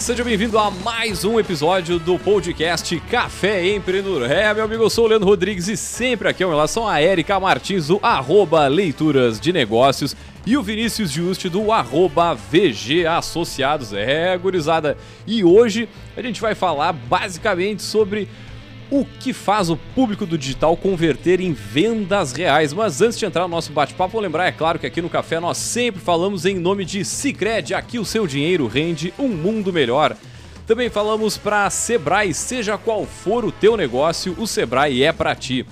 seja bem-vindo a mais um episódio do podcast Café Empreendedor. É, meu amigo, eu sou o Leandro Rodrigues e sempre aqui ao meu são a Erika Martins do arroba Leituras de Negócios e o Vinícius Juste do arroba VG Associados. É, gurizada. E hoje a gente vai falar basicamente sobre o que faz o público do digital converter em vendas reais. Mas antes de entrar no nosso bate-papo, vou lembrar, é claro, que aqui no Café nós sempre falamos em nome de Cicred. Aqui o seu dinheiro rende um mundo melhor. Também falamos para Sebrae, seja qual for o teu negócio, o Sebrae é para ti.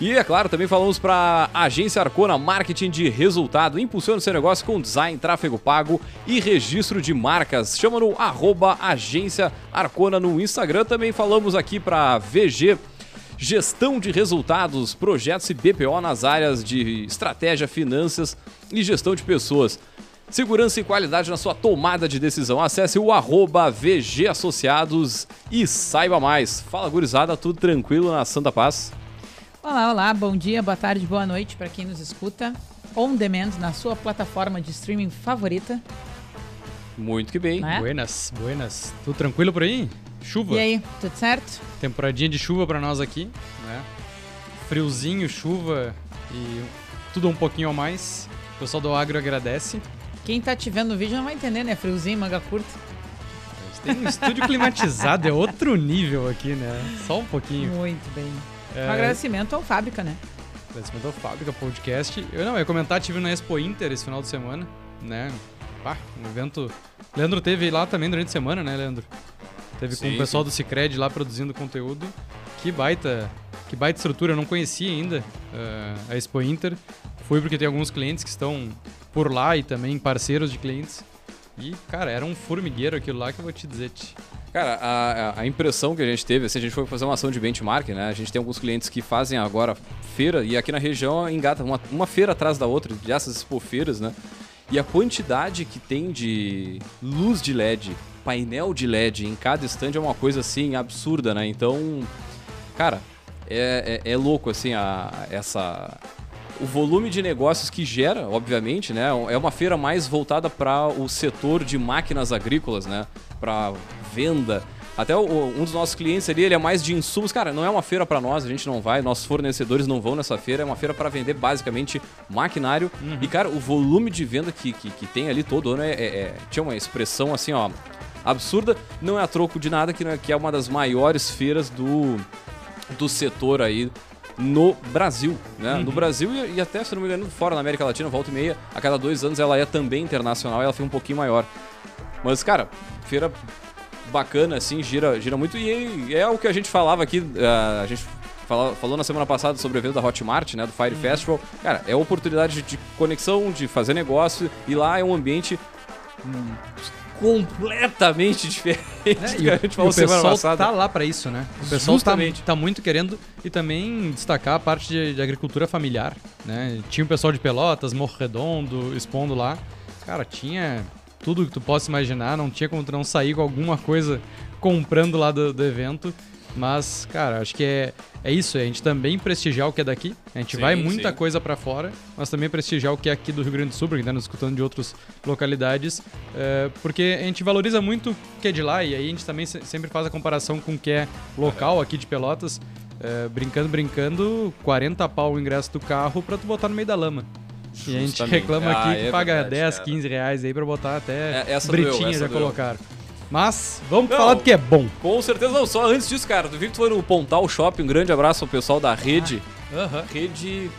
E é claro, também falamos para a Agência Arcona Marketing de Resultado. Impulsiona o seu negócio com design, tráfego pago e registro de marcas. Chama no arroba Agência Arcona no Instagram. Também falamos aqui para VG Gestão de Resultados, projetos e BPO nas áreas de estratégia, finanças e gestão de pessoas. Segurança e qualidade na sua tomada de decisão. Acesse o arroba VG Associados e saiba mais. Fala, gurizada, tudo tranquilo na Santa Paz? Olá, olá, bom dia, boa tarde, boa noite para quem nos escuta on demand na sua plataforma de streaming favorita. Muito que bem. Né? Buenas, buenas. Tudo tranquilo por aí? Chuva? E aí, tudo certo? Temporadinha de chuva para nós aqui, né? Friozinho, chuva e tudo um pouquinho a mais. O pessoal do agro agradece. Quem tá te vendo no vídeo não vai entender, né? Friozinho, manga curta. Tem um estúdio climatizado, é outro nível aqui, né? Só um pouquinho. Muito bem. É... Um agradecimento ao Fábrica, né? Agradecimento ao Fábrica Podcast. Eu não, eu ia comentar, tive na Expo Inter esse final de semana, né? Pá, um evento. Leandro teve lá também durante a semana, né, Leandro? Teve sim, com o pessoal sim. do Cicred lá produzindo conteúdo. Que baita, que baita estrutura, eu não conhecia ainda uh, a Expo Inter. Fui porque tem alguns clientes que estão por lá e também parceiros de clientes. E, cara, era um formigueiro aquilo lá que eu vou te dizer. -te. Cara, a, a impressão que a gente teve, assim, a gente foi fazer uma ação de benchmark, né? A gente tem alguns clientes que fazem agora feira e aqui na região engata uma, uma feira atrás da outra, dessas expofeiras, né? E a quantidade que tem de luz de LED, painel de LED em cada stand é uma coisa assim absurda, né? Então, cara, é, é, é louco assim a, essa o volume de negócios que gera, obviamente, né? É uma feira mais voltada para o setor de máquinas agrícolas, né? Para venda. Até o, um dos nossos clientes ali, ele é mais de insumos. Cara, não é uma feira para nós, a gente não vai, nossos fornecedores não vão nessa feira. É uma feira para vender basicamente maquinário. Uhum. E, cara, o volume de venda que, que, que tem ali todo ano é, é, é, tinha uma expressão assim, ó, absurda. Não é a troco de nada, que, é, que é uma das maiores feiras do, do setor aí no Brasil, né? Uhum. No Brasil e, e, até, se não me engano, fora na América Latina, volta e meia, a cada dois anos ela é também internacional, ela fica um pouquinho maior. Mas, cara, feira bacana, assim, gira, gira muito. E é o que a gente falava aqui, uh, a gente falou, falou na semana passada sobre o evento da Hotmart, né, do Fire uhum. Festival. Cara, é oportunidade de, de conexão, de fazer negócio, e lá é um ambiente completamente diferente é, que a gente falou o pessoal passada. tá lá para isso, né? O pessoal tá, tá, muito querendo e também destacar a parte de, de, agricultura familiar, né? Tinha o pessoal de Pelotas, Morro Redondo, expondo lá. Cara, tinha tudo que tu possa imaginar, não tinha como tu não sair com alguma coisa comprando lá do, do evento. Mas, cara, acho que é, é isso, é a gente também prestigiar o que é daqui. A gente sim, vai muita sim. coisa para fora, mas também prestigiar o que é aqui do Rio Grande do Sul, porque tá nos escutando de outras localidades, é, porque a gente valoriza muito o que é de lá e aí a gente também sempre faz a comparação com o que é local aqui de Pelotas. É, brincando, brincando, 40 pau o ingresso do carro para tu botar no meio da lama. E a gente reclama aqui ah, que é paga verdade, 10, cara. 15 reais aí pra botar até é, britinha já colocar. Mas vamos não, falar do que é bom. Com certeza não. Só antes disso, cara, que tu foi no Pontal Shopping. Um grande abraço ao pessoal da rede. Ah, uh -huh. Rede.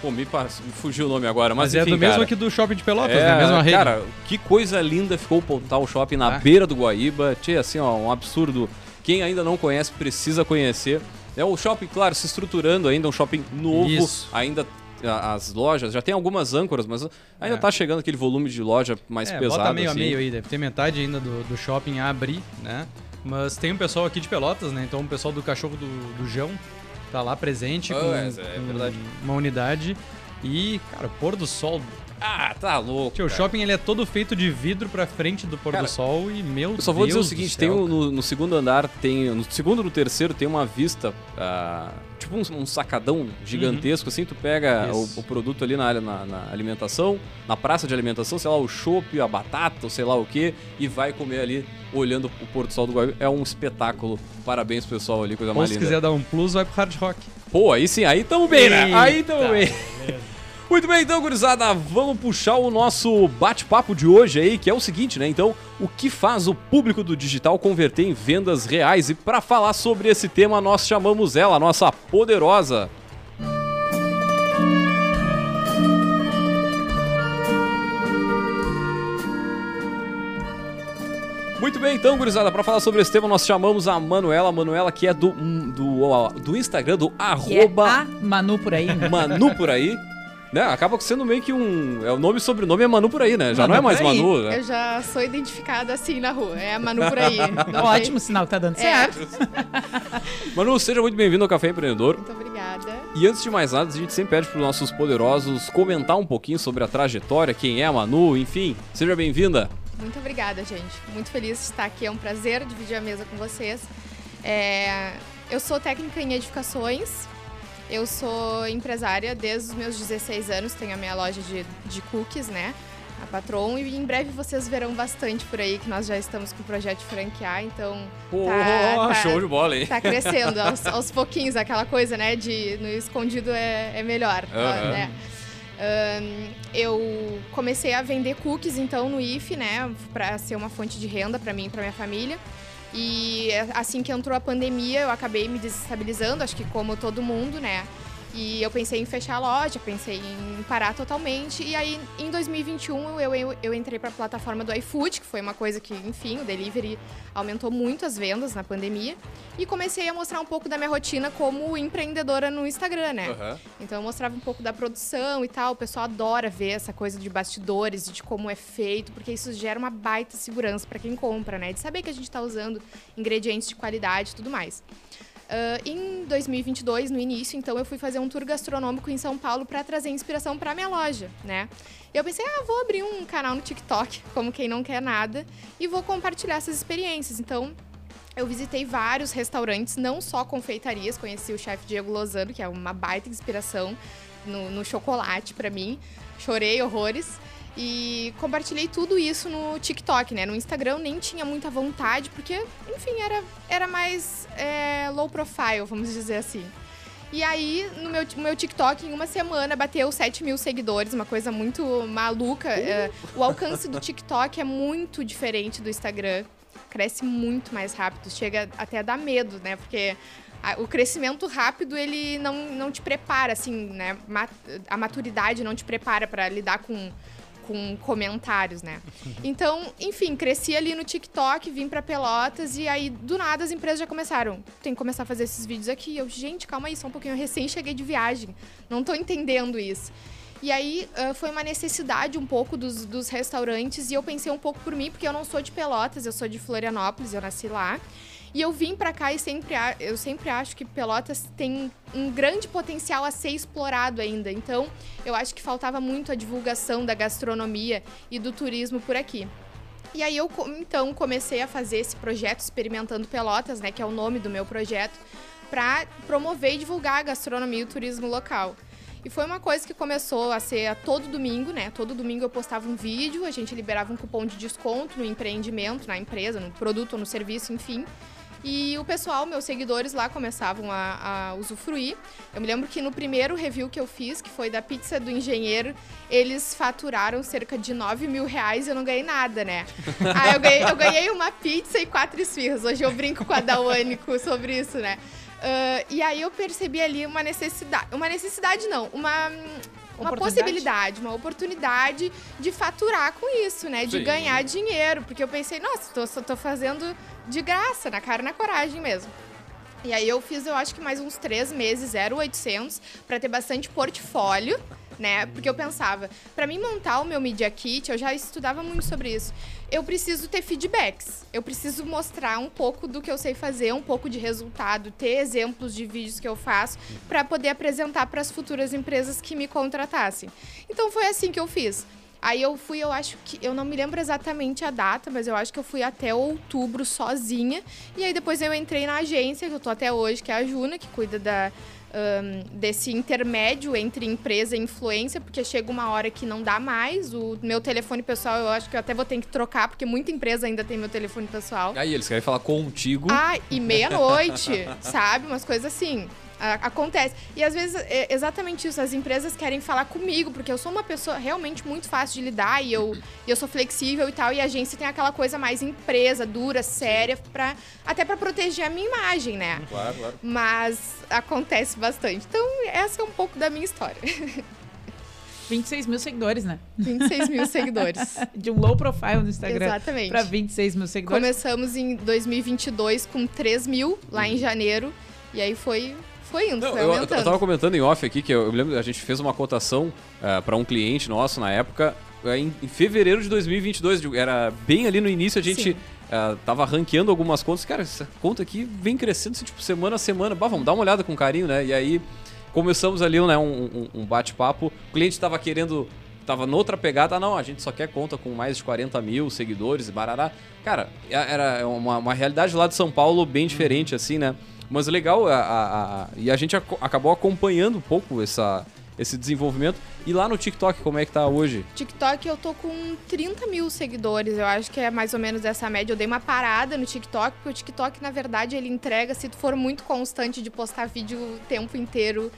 Pô, me, me, fugiu o nome agora, mas, mas é enfim, é do mesmo cara, aqui do Shopping de Pelotas, é, né? Mesma rede. Cara, que coisa linda ficou o Pontal Shopping na ah. beira do Guaíba. Tchê, assim, ó, um absurdo. Quem ainda não conhece precisa conhecer. É o shopping, claro, se estruturando ainda, um shopping novo, Isso. ainda as lojas, já tem algumas âncoras, mas ainda está é. chegando aquele volume de loja mais é, pesado. Bota meio assim. a meio aí, deve ter metade ainda do, do shopping a abrir, né? Mas tem um pessoal aqui de Pelotas, né? Então o pessoal do cachorro do, do João tá lá presente oh, com, é, com uma unidade. E, cara, o pôr do sol ah, tá louco. Tio, o shopping ele é todo feito de vidro pra frente do pôr cara, do sol e meu Eu só vou dizer o seguinte, tem no, no, segundo andar, tem no segundo e no terceiro tem uma vista uh, tipo um, um sacadão gigantesco, uhum. assim, tu pega o, o, produto ali na, na, na, alimentação, na praça de alimentação, sei lá, o chopp, a batata, sei lá o que, e vai comer ali olhando o pôr do sol do Guaíba. É um espetáculo. Parabéns, pessoal, ali, coisa Ou mais linda. se quiser dar um plus, vai pro hard rock. Pô, aí sim, aí tamo bem, né? Aí tamo bem. Muito bem, então, gurizada, vamos puxar o nosso bate-papo de hoje aí, que é o seguinte, né? Então, o que faz o público do digital converter em vendas reais? E para falar sobre esse tema, nós chamamos ela, a nossa poderosa Muito bem, então, gurizada, para falar sobre esse tema, nós chamamos a Manuela. A Manuela, que é do, do, do Instagram, do é arroba. É a Manu por aí, né? Manu por aí. Né? Acaba sendo meio que um. É o nome e sobrenome é Manu por aí, né? Já Manu não é mais Manu, né? Eu já sou identificada assim na rua. É a Manu por aí. Ótimo sinal que tá dando é. certo. Manu, seja muito bem-vindo ao Café Empreendedor. Muito obrigada. E antes de mais nada, a gente sempre pede para os nossos poderosos comentar um pouquinho sobre a trajetória, quem é a Manu, enfim. Seja bem-vinda. Muito obrigada, gente. Muito feliz de estar aqui. É um prazer dividir a mesa com vocês. É... Eu sou técnica em edificações, eu sou empresária desde os meus 16 anos, tenho a minha loja de, de cookies, né? A Patron, e em breve vocês verão bastante por aí, que nós já estamos com o projeto de franquear, então. Tá, tá, show de bola, hein? Tá crescendo aos, aos pouquinhos, aquela coisa, né? De no escondido é, é melhor. Né? Um, eu comecei a vender cookies então no IF, né, para ser uma fonte de renda para mim e para minha família. E assim que entrou a pandemia, eu acabei me desestabilizando, acho que como todo mundo, né? E eu pensei em fechar a loja, pensei em parar totalmente. E aí, em 2021, eu, eu, eu entrei para a plataforma do iFood, que foi uma coisa que, enfim, o delivery aumentou muito as vendas na pandemia. E comecei a mostrar um pouco da minha rotina como empreendedora no Instagram, né? Uhum. Então, eu mostrava um pouco da produção e tal. O pessoal adora ver essa coisa de bastidores e de como é feito, porque isso gera uma baita segurança para quem compra, né? De saber que a gente está usando ingredientes de qualidade e tudo mais. Uh, em 2022, no início, então, eu fui fazer um tour gastronômico em São Paulo para trazer inspiração para minha loja, né? E eu pensei, ah, vou abrir um canal no TikTok, como quem não quer nada, e vou compartilhar essas experiências. Então, eu visitei vários restaurantes, não só confeitarias, conheci o chefe Diego Lozano, que é uma baita inspiração no, no chocolate para mim. Chorei horrores. E compartilhei tudo isso no TikTok, né? No Instagram nem tinha muita vontade, porque, enfim, era, era mais é, low profile, vamos dizer assim. E aí, no meu, meu TikTok, em uma semana, bateu 7 mil seguidores, uma coisa muito maluca. Uh. É, o alcance do TikTok é muito diferente do Instagram. Cresce muito mais rápido, chega até a dar medo, né? Porque o crescimento rápido, ele não, não te prepara, assim, né? A maturidade não te prepara para lidar com com comentários, né? Então, enfim, cresci ali no TikTok, vim para Pelotas e aí do nada as empresas já começaram, tem que começar a fazer esses vídeos aqui. Eu, gente, calma aí, só um pouquinho, eu recém cheguei de viagem, não tô entendendo isso. E aí foi uma necessidade um pouco dos, dos restaurantes e eu pensei um pouco por mim, porque eu não sou de Pelotas, eu sou de Florianópolis, eu nasci lá. E eu vim para cá e sempre eu sempre acho que Pelotas tem um grande potencial a ser explorado ainda. Então, eu acho que faltava muito a divulgação da gastronomia e do turismo por aqui. E aí eu então comecei a fazer esse projeto experimentando Pelotas, né, que é o nome do meu projeto, para promover e divulgar a gastronomia e o turismo local. E foi uma coisa que começou a ser a todo domingo, né? Todo domingo eu postava um vídeo, a gente liberava um cupom de desconto no empreendimento, na empresa, no produto no serviço, enfim. E o pessoal, meus seguidores lá, começavam a, a, usufruir. Eu me lembro que no primeiro review que eu fiz, que foi da pizza do engenheiro, eles faturaram cerca de 9 mil reais e eu não ganhei nada, né? Aí eu ganhei, eu ganhei uma pizza e quatro esfirras. Hoje eu brinco com a Daúnico sobre isso, né? Uh, e aí eu percebi ali uma necessidade. Uma necessidade não, uma uma possibilidade, uma oportunidade de faturar com isso, né? De Sim. ganhar dinheiro. Porque eu pensei, nossa, tô, tô fazendo de graça, na cara e na coragem mesmo. E aí eu fiz, eu acho que mais uns três meses, 0,800, para ter bastante portfólio, né? Porque eu pensava, para mim montar o meu Media Kit, eu já estudava muito sobre isso. Eu preciso ter feedbacks. Eu preciso mostrar um pouco do que eu sei fazer, um pouco de resultado, ter exemplos de vídeos que eu faço para poder apresentar para as futuras empresas que me contratassem. Então foi assim que eu fiz. Aí eu fui, eu acho que. Eu não me lembro exatamente a data, mas eu acho que eu fui até outubro sozinha. E aí depois eu entrei na agência, que eu tô até hoje, que é a Juna, que cuida da, um, desse intermédio entre empresa e influência, porque chega uma hora que não dá mais. O meu telefone pessoal, eu acho que eu até vou ter que trocar, porque muita empresa ainda tem meu telefone pessoal. Aí eles querem falar contigo. Ah, e meia-noite, sabe? Umas coisas assim acontece. E às vezes é exatamente isso, as empresas querem falar comigo, porque eu sou uma pessoa realmente muito fácil de lidar e eu, e eu sou flexível e tal, e a agência tem aquela coisa mais empresa, dura, séria, pra, até para proteger a minha imagem, né? Claro, claro. Mas acontece bastante. Então, essa é um pouco da minha história. 26 mil seguidores, né? 26 mil seguidores. De um low profile no Instagram. Exatamente. Para 26 mil seguidores. Começamos em 2022 com 3 mil, lá em janeiro. E aí foi foi indo, Não, foi eu, eu, tava comentando em off aqui que eu, eu lembro a gente fez uma cotação uh, eh, para um cliente nosso na época, uh, em, em, fevereiro de 2022, era bem ali no início, a gente uh, tava ranqueando algumas contas. Cara, essa conta aqui vem crescendo assim, tipo, semana a semana. Bah, vamos dar uma olhada com carinho, né? E aí começamos ali né, um, um, um bate-papo. O cliente tava querendo tava noutra pegada, ah, não, a gente só quer conta com mais de 40 mil seguidores e barará. Cara, era uma, uma realidade lá de São Paulo bem diferente, assim, né? Mas legal, a, a, a, e a gente ac acabou acompanhando um pouco essa, esse desenvolvimento. E lá no TikTok, como é que tá hoje? TikTok eu tô com 30 mil seguidores, eu acho que é mais ou menos essa média. Eu dei uma parada no TikTok, porque o TikTok, na verdade, ele entrega, se tu for muito constante de postar vídeo o tempo inteiro,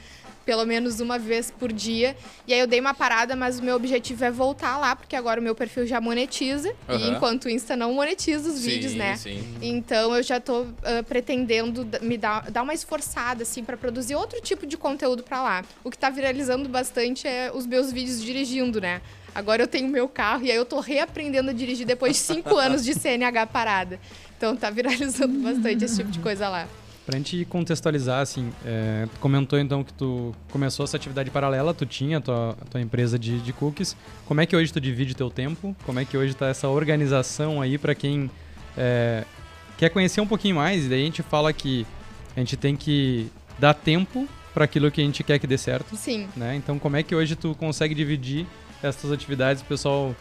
pelo menos uma vez por dia. E aí eu dei uma parada, mas o meu objetivo é voltar lá, porque agora o meu perfil já monetiza. Uhum. E enquanto o Insta não monetiza os sim, vídeos, né? Sim. Então eu já tô uh, pretendendo me dar, dar uma esforçada, assim, para produzir outro tipo de conteúdo para lá. O que tá viralizando bastante é os meus vídeos dirigindo, né? Agora eu tenho meu carro e aí eu tô reaprendendo a dirigir depois de cinco anos de CNH parada. Então tá viralizando bastante esse tipo de coisa lá. Pra gente contextualizar, assim, é, tu comentou então que tu começou essa atividade paralela, tu tinha a tua, a tua empresa de, de cookies. Como é que hoje tu divide teu tempo? Como é que hoje tá essa organização aí para quem é, quer conhecer um pouquinho mais? E daí a gente fala que a gente tem que dar tempo para aquilo que a gente quer que dê certo. Sim. Né? Então, como é que hoje tu consegue dividir essas atividades, pessoal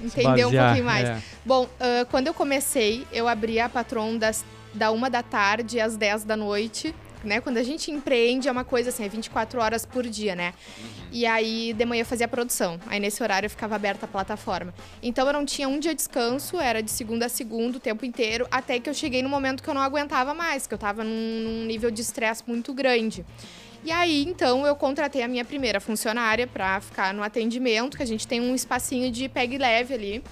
entender um pouquinho mais. É. Bom, uh, quando eu comecei, eu abri a Patron das da uma da tarde às 10 da noite. Né? Quando a gente empreende é uma coisa assim, é 24 horas por dia, né? Uhum. E aí de manhã eu fazia a produção. Aí nesse horário ficava aberta a plataforma. Então eu não tinha um dia de descanso, era de segunda a segunda o tempo inteiro, até que eu cheguei no momento que eu não aguentava mais, que eu tava num, num nível de estresse muito grande. E aí, então, eu contratei a minha primeira funcionária para ficar no atendimento, que a gente tem um espacinho de pegue leve ali.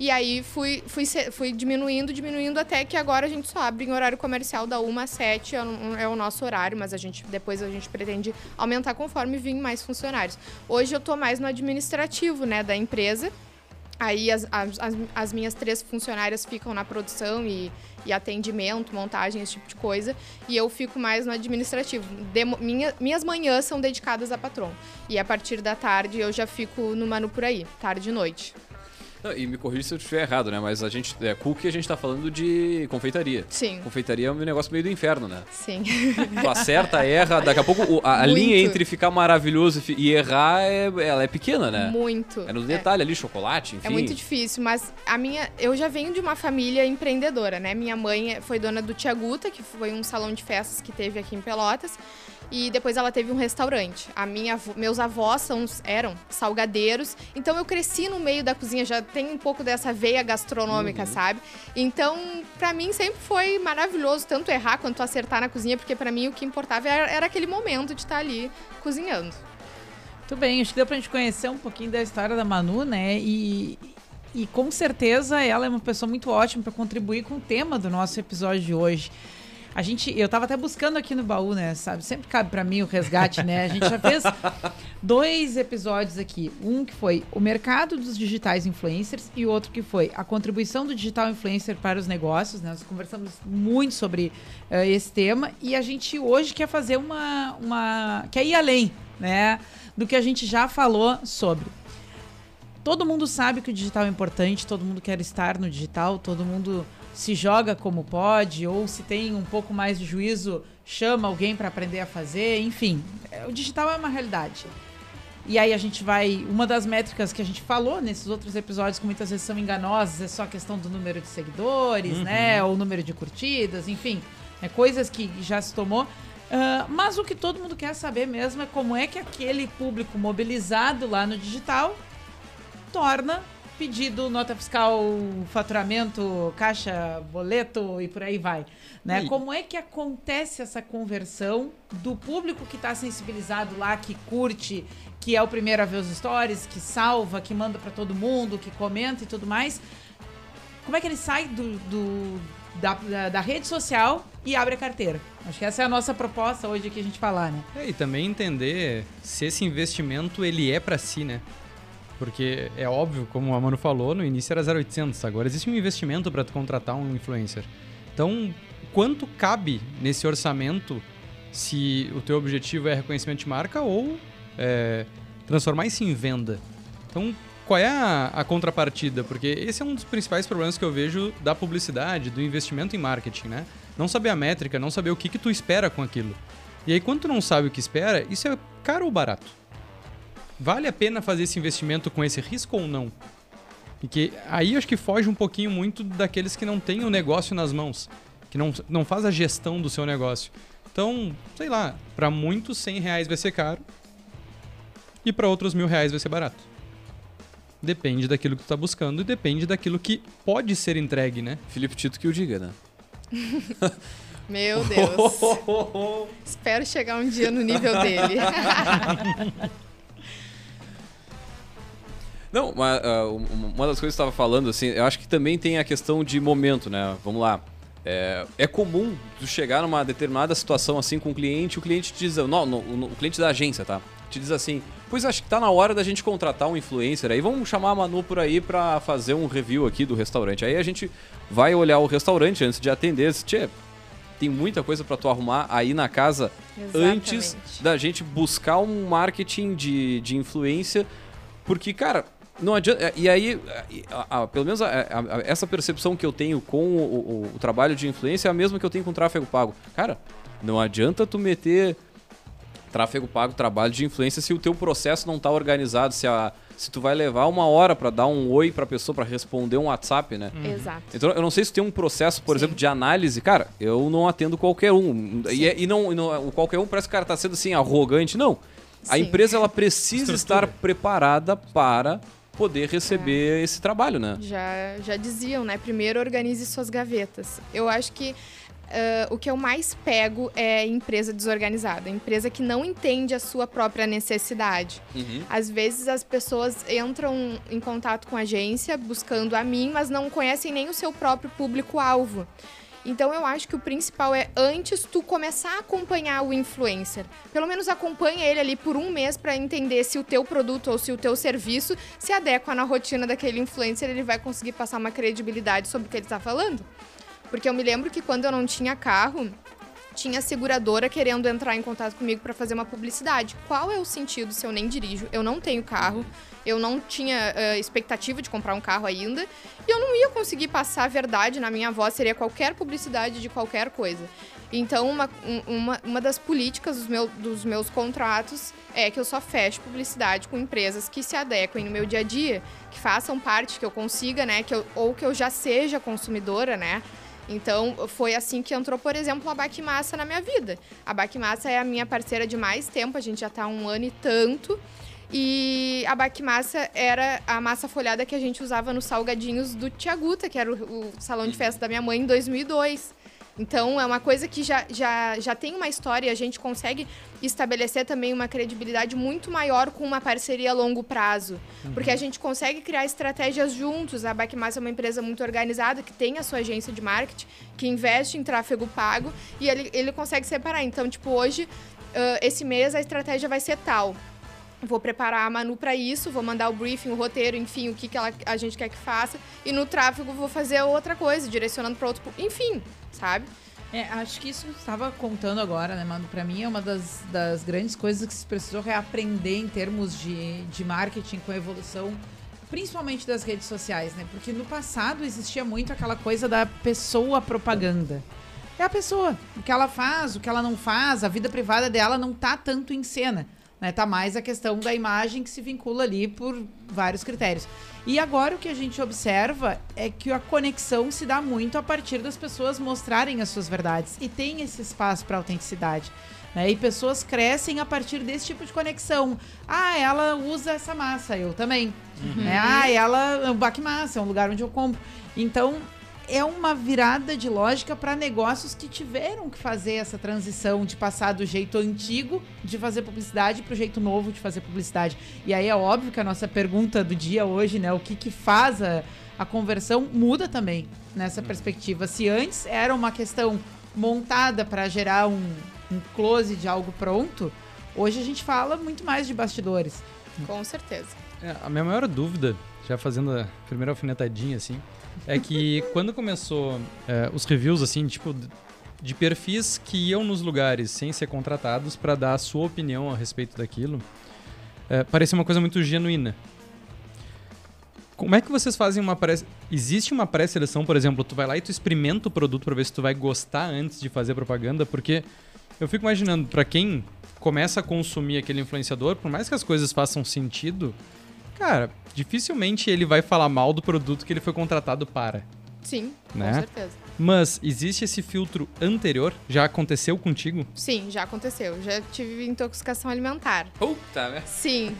E aí fui, fui, fui diminuindo, diminuindo, até que agora a gente só abre em horário comercial da 1 às 7, é, é o nosso horário, mas a gente depois a gente pretende aumentar conforme vir mais funcionários. Hoje eu tô mais no administrativo, né, da empresa. Aí as, as, as minhas três funcionárias ficam na produção e, e atendimento, montagem, esse tipo de coisa. E eu fico mais no administrativo. Demo, minha, minhas manhãs são dedicadas a patrão. E a partir da tarde eu já fico no Manu por aí, tarde e noite. Não, e me corrija se eu estiver errado, né? Mas a gente. É, cookie a gente tá falando de confeitaria. Sim. Confeitaria é um negócio meio do inferno, né? Sim. Tu acerta, erra, daqui a pouco a, a linha entre ficar maravilhoso e errar, é, ela é pequena, né? Muito. É no detalhe é. ali, chocolate, enfim. É muito difícil, mas a minha. Eu já venho de uma família empreendedora, né? Minha mãe foi dona do Tiaguta, que foi um salão de festas que teve aqui em Pelotas e depois ela teve um restaurante. A minha, meus avós são, eram salgadeiros, então eu cresci no meio da cozinha, já tem um pouco dessa veia gastronômica, uhum. sabe? Então, para mim sempre foi maravilhoso tanto errar quanto acertar na cozinha, porque para mim o que importava era, era aquele momento de estar ali cozinhando. Muito bem, acho que deu pra gente conhecer um pouquinho da história da Manu, né? E, e com certeza ela é uma pessoa muito ótima para contribuir com o tema do nosso episódio de hoje. A gente, eu tava até buscando aqui no baú, né? Sabe, sempre cabe para mim o resgate, né? A gente já fez dois episódios aqui. Um que foi o mercado dos digitais influencers e outro que foi a contribuição do digital influencer para os negócios, né? Nós conversamos muito sobre uh, esse tema e a gente hoje quer fazer uma, uma quer ir além, né? Do que a gente já falou sobre. Todo mundo sabe que o digital é importante, todo mundo quer estar no digital, todo mundo se joga como pode, ou se tem um pouco mais de juízo, chama alguém para aprender a fazer, enfim. É, o digital é uma realidade. E aí a gente vai. Uma das métricas que a gente falou nesses outros episódios, que muitas vezes são enganosas, é só a questão do número de seguidores, uhum. né? Ou número de curtidas, enfim. É coisas que já se tomou. Uh, mas o que todo mundo quer saber mesmo é como é que aquele público mobilizado lá no digital torna pedido, nota fiscal, faturamento, caixa, boleto e por aí vai. Né? Como é que acontece essa conversão do público que está sensibilizado lá, que curte, que é o primeiro a ver os stories, que salva, que manda para todo mundo, que comenta e tudo mais? Como é que ele sai do, do da, da, da, rede social e abre a carteira? Acho que essa é a nossa proposta hoje aqui a gente falar, né? É, e também entender se esse investimento ele é para si, né? Porque é óbvio, como a Manu falou, no início era 0,800, agora existe um investimento para tu contratar um influencer. Então, quanto cabe nesse orçamento se o teu objetivo é reconhecimento de marca ou é, transformar isso em venda? Então, qual é a, a, contrapartida? Porque esse é um dos principais problemas que eu vejo da publicidade, do investimento em marketing, né? Não saber a métrica, não saber o que, que tu espera com aquilo. E aí, quando tu não sabe o que espera, isso é caro ou barato? Vale a pena fazer esse investimento com esse risco ou não? Porque aí acho que foge um pouquinho muito daqueles que não têm o negócio nas mãos, que não, não faz a gestão do seu negócio. Então, sei lá, para muitos 100 reais vai ser caro e para outros mil reais vai ser barato. Depende daquilo que tu tá buscando e depende daquilo que pode ser entregue, né? Felipe Tito que o diga, né? Meu Deus. Espero chegar um dia no nível dele. Não, uma, uh, uma das coisas que você estava falando, assim, eu acho que também tem a questão de momento, né? Vamos lá. É, é comum tu chegar numa determinada situação assim com o cliente, o cliente te diz, não, no, no, o cliente da agência, tá? Te diz assim, pois acho que tá na hora da gente contratar um influencer aí, vamos chamar a Manu por aí para fazer um review aqui do restaurante. Aí a gente vai olhar o restaurante antes de atender, tchê, tem muita coisa para tu arrumar aí na casa Exatamente. antes da gente buscar um marketing de, de influência, porque, cara, não adianta. É, e aí, a, a, pelo menos a, essa percepção que eu tenho com o, o, o, trabalho de influência é a mesma que eu tenho com tráfego pago. Cara, não adianta tu meter tráfego pago, trabalho de influência, se o teu processo não está organizado, se, a, se tu vai levar uma hora para dar um oi para a pessoa, para responder um WhatsApp, né? Uhum. Exato. Então, eu não sei se tem um processo, por Sim. exemplo, de análise. Cara, eu não atendo qualquer um. E, é, e, não, e não, qualquer um parece que o cara tá sendo assim, arrogante. Não. A Sim. empresa ela precisa estar preparada para poder receber é. esse trabalho, né? Já, já diziam, né? Primeiro organize suas gavetas. Eu acho que uh, o que eu mais pego é empresa desorganizada, empresa que não entende a sua própria necessidade. Uhum. Às vezes as pessoas entram em contato com a agência buscando a mim, mas não conhecem nem o seu próprio público-alvo. Então eu acho que o principal é antes tu começar a acompanhar o influencer. Pelo menos acompanha ele ali por um mês para entender se o teu produto ou se o teu serviço se adequa na rotina daquele influencer, ele vai conseguir passar uma credibilidade sobre o que ele está falando. Porque eu me lembro que quando eu não tinha carro, tinha seguradora querendo entrar em contato comigo para fazer uma publicidade. Qual é o sentido se eu nem dirijo? Eu não tenho carro, eu não tinha uh, expectativa de comprar um carro ainda e eu não ia conseguir passar a verdade na minha voz, seria qualquer publicidade de qualquer coisa. Então, uma, uma, uma das políticas dos, meu, dos meus contratos é que eu só feche publicidade com empresas que se adequem no meu dia a dia, que façam parte, que eu consiga, né, que eu, ou que eu já seja consumidora, né, então, foi assim que entrou, por exemplo, a Baquimassa na minha vida. A Baquimassa é a minha parceira de mais tempo, a gente já está há um ano e tanto. E a baquimassa era a massa folhada que a gente usava nos salgadinhos do Tiaguta, que era o, o salão de festa da minha mãe em 2002. Então, é uma coisa que já, já, já tem uma história e a gente consegue estabelecer também uma credibilidade muito maior com uma parceria a longo prazo. Uhum. Porque a gente consegue criar estratégias juntos. A Backmass é uma empresa muito organizada, que tem a sua agência de marketing, que investe em tráfego pago e ele, ele consegue separar. Então, tipo, hoje, uh, esse mês a estratégia vai ser tal vou preparar a Manu para isso, vou mandar o briefing, o roteiro, enfim, o que, que ela, a gente quer que faça. E no tráfego vou fazer outra coisa, direcionando para outro. Enfim, sabe? É, acho que isso que estava contando agora, né, Manu? Para mim é uma das, das grandes coisas que se precisou reaprender em termos de, de marketing com a evolução, principalmente das redes sociais, né? Porque no passado existia muito aquela coisa da pessoa propaganda. É a pessoa, o que ela faz, o que ela não faz, a vida privada dela não tá tanto em cena. Né? Tá mais a questão da imagem que se vincula ali por vários critérios. E agora o que a gente observa é que a conexão se dá muito a partir das pessoas mostrarem as suas verdades e tem esse espaço para autenticidade. Né? E pessoas crescem a partir desse tipo de conexão. Ah, ela usa essa massa, eu também. Uhum. Né? Ah, ela. O Baque Massa é um lugar onde eu compro. Então, é uma virada de lógica para negócios que tiveram que fazer essa transição de passar do jeito antigo de fazer publicidade para o jeito novo de fazer publicidade. E aí é óbvio que a nossa pergunta do dia hoje, né, o que que faz a, a conversão muda também nessa perspectiva. Se antes era uma questão montada para gerar um, um close de algo pronto, hoje a gente fala muito mais de bastidores. Com certeza. É, a minha maior dúvida, já fazendo a primeira alfinetadinha assim, é que quando começou é, os reviews, assim, tipo, de perfis que iam nos lugares sem ser contratados para dar a sua opinião a respeito daquilo, é, parecia uma coisa muito genuína. Como é que vocês fazem uma pré... Existe uma pré-seleção, por exemplo, tu vai lá e tu experimenta o produto para ver se tu vai gostar antes de fazer propaganda, porque eu fico imaginando, para quem começa a consumir aquele influenciador, por mais que as coisas façam sentido, cara, dificilmente ele vai falar mal do produto que ele foi contratado para. Sim, né? com certeza. Mas existe esse filtro anterior? Já aconteceu contigo? Sim, já aconteceu. Já tive intoxicação alimentar. Puta, né? Sim.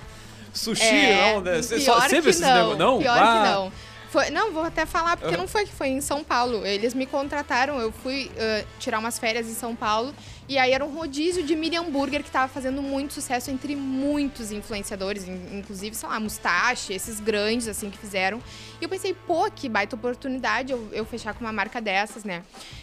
Sushi, é, não, né? Você só sempre esses não, não? Pior ah. que não. Foi, não, vou até falar, porque uhum. não foi que foi em São Paulo. Eles me contrataram, eu fui uh, tirar umas férias em São Paulo e aí era um rodízio de Miriam Burger que estava fazendo muito sucesso entre muitos influenciadores, inclusive, sei lá, Mustache, esses grandes, assim, que fizeram. E eu pensei, pô, que baita oportunidade eu, eu fechar com uma marca dessas, né?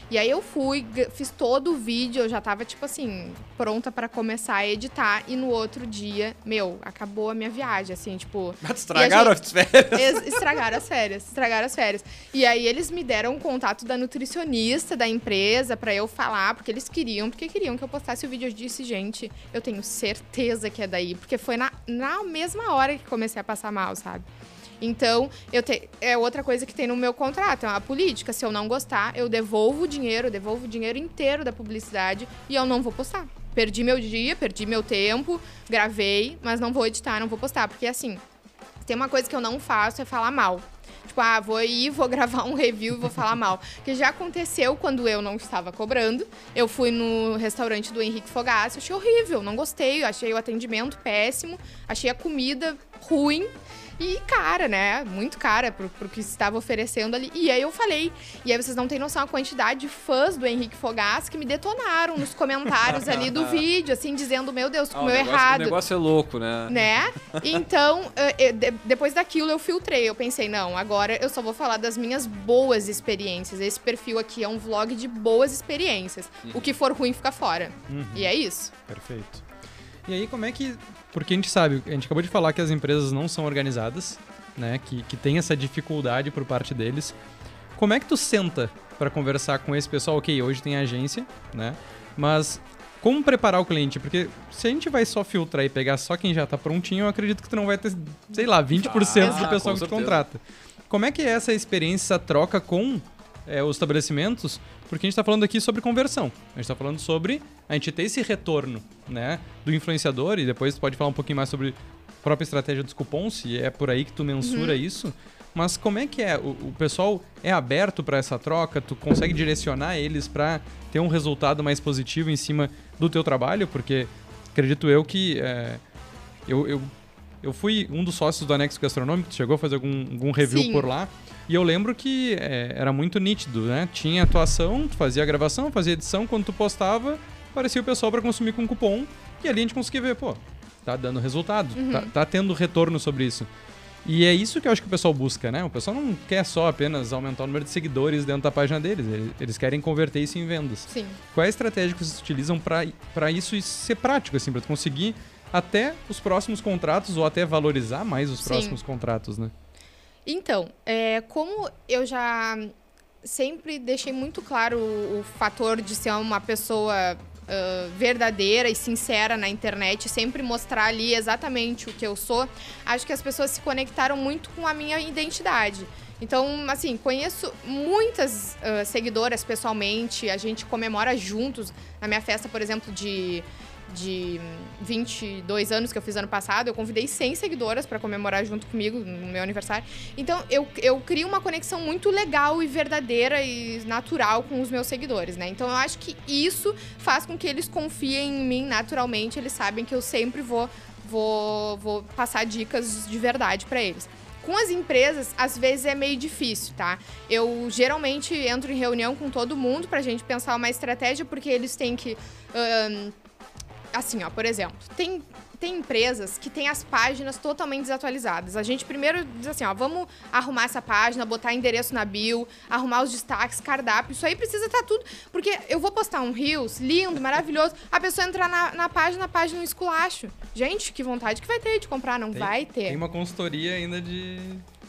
E aí eu fui, fiz todo o vídeo, eu já tava, tipo assim, pronta para começar a editar. E no outro dia, meu, acabou a minha viagem, assim, tipo. Mas estragaram gente, as férias? Estragaram as férias, estragaram as férias. E aí eles me deram o contato da nutricionista da empresa para eu falar, porque eles queriam, porque queriam que eu postasse o vídeo. Eu disse, gente, eu tenho certeza que é daí. Porque foi na, na mesma hora que comecei a passar mal, sabe? Então, eu te, é outra coisa que tem no meu contrato, é uma política. Se eu não gostar, eu devolvo o dinheiro, eu devolvo o dinheiro inteiro da publicidade e eu não vou postar. Perdi meu dia, perdi meu tempo, gravei, mas não vou editar, não vou postar. Porque assim, tem uma coisa que eu não faço é falar mal. Tipo, ah, vou ir, vou gravar um review e vou falar mal. Que já aconteceu quando eu não estava cobrando. Eu fui no restaurante do Henrique Fogassi, achei horrível, não gostei, achei o atendimento péssimo, achei a comida ruim. E cara, né? Muito cara pro, pro que estava oferecendo ali. E aí eu falei. E aí vocês não têm noção a quantidade de fãs do Henrique Fogas que me detonaram nos comentários ali do vídeo, assim, dizendo: Meu Deus, comeu ah, errado. O negócio é louco, né? Né? Então, eu, depois daquilo eu filtrei. Eu pensei: Não, agora eu só vou falar das minhas boas experiências. Esse perfil aqui é um vlog de boas experiências. Uhum. O que for ruim fica fora. Uhum. E é isso. Perfeito. E aí, como é que porque a gente sabe, a gente acabou de falar que as empresas não são organizadas, né? Que, que tem essa dificuldade por parte deles. Como é que tu senta para conversar com esse pessoal? Ok, hoje tem agência, né? Mas como preparar o cliente? Porque se a gente vai só filtrar e pegar só quem já está prontinho, eu acredito que tu não vai ter, sei lá, 20% ah, do pessoal que tu contrata. Como é que é essa experiência, essa troca com é, os estabelecimentos porque a gente está falando aqui sobre conversão. A gente está falando sobre a gente ter esse retorno né, do influenciador, e depois tu pode falar um pouquinho mais sobre a própria estratégia dos cupons, se é por aí que tu mensura uhum. isso. Mas como é que é? O, o pessoal é aberto para essa troca? Tu consegue direcionar eles para ter um resultado mais positivo em cima do teu trabalho? Porque acredito eu que é, eu, eu, eu fui um dos sócios do Anexo Gastronômico, chegou a fazer algum, algum review Sim. por lá. E eu lembro que é, era muito nítido, né? Tinha atuação, tu fazia a gravação, fazia edição, quando tu postava, aparecia o pessoal para consumir com cupom, e ali a gente conseguia ver, pô, tá dando resultado, uhum. tá, tá tendo retorno sobre isso. E é isso que eu acho que o pessoal busca, né? O pessoal não quer só apenas aumentar o número de seguidores dentro da página deles, eles querem converter isso em vendas. Sim. Qual é a estratégia que vocês utilizam para isso ser prático, assim, para conseguir até os próximos contratos ou até valorizar mais os Sim. próximos contratos, né? Então, é, como eu já sempre deixei muito claro o, o fator de ser uma pessoa uh, verdadeira e sincera na internet, sempre mostrar ali exatamente o que eu sou, acho que as pessoas se conectaram muito com a minha identidade. Então, assim, conheço muitas uh, seguidoras pessoalmente, a gente comemora juntos. Na minha festa, por exemplo, de de 22 anos que eu fiz ano passado, eu convidei 100 seguidoras para comemorar junto comigo no meu aniversário. Então, eu, eu crio uma conexão muito legal e verdadeira e natural com os meus seguidores, né? Então, eu acho que isso faz com que eles confiem em mim naturalmente. Eles sabem que eu sempre vou, vou, vou passar dicas de verdade para eles. Com as empresas, às vezes é meio difícil, tá? Eu geralmente entro em reunião com todo mundo pra gente pensar uma estratégia, porque eles têm que. Um, assim, ó, por exemplo, tem tem empresas que têm as páginas totalmente desatualizadas. A gente primeiro diz assim, ó, vamos arrumar essa página, botar endereço na bio, arrumar os destaques, cardápio. Isso aí precisa estar tá tudo. Porque eu vou postar um Reels lindo, maravilhoso, a pessoa entrar na, na página, a página um esculacho. Gente, que vontade que vai ter de comprar, não tem, vai ter. Tem uma consultoria ainda de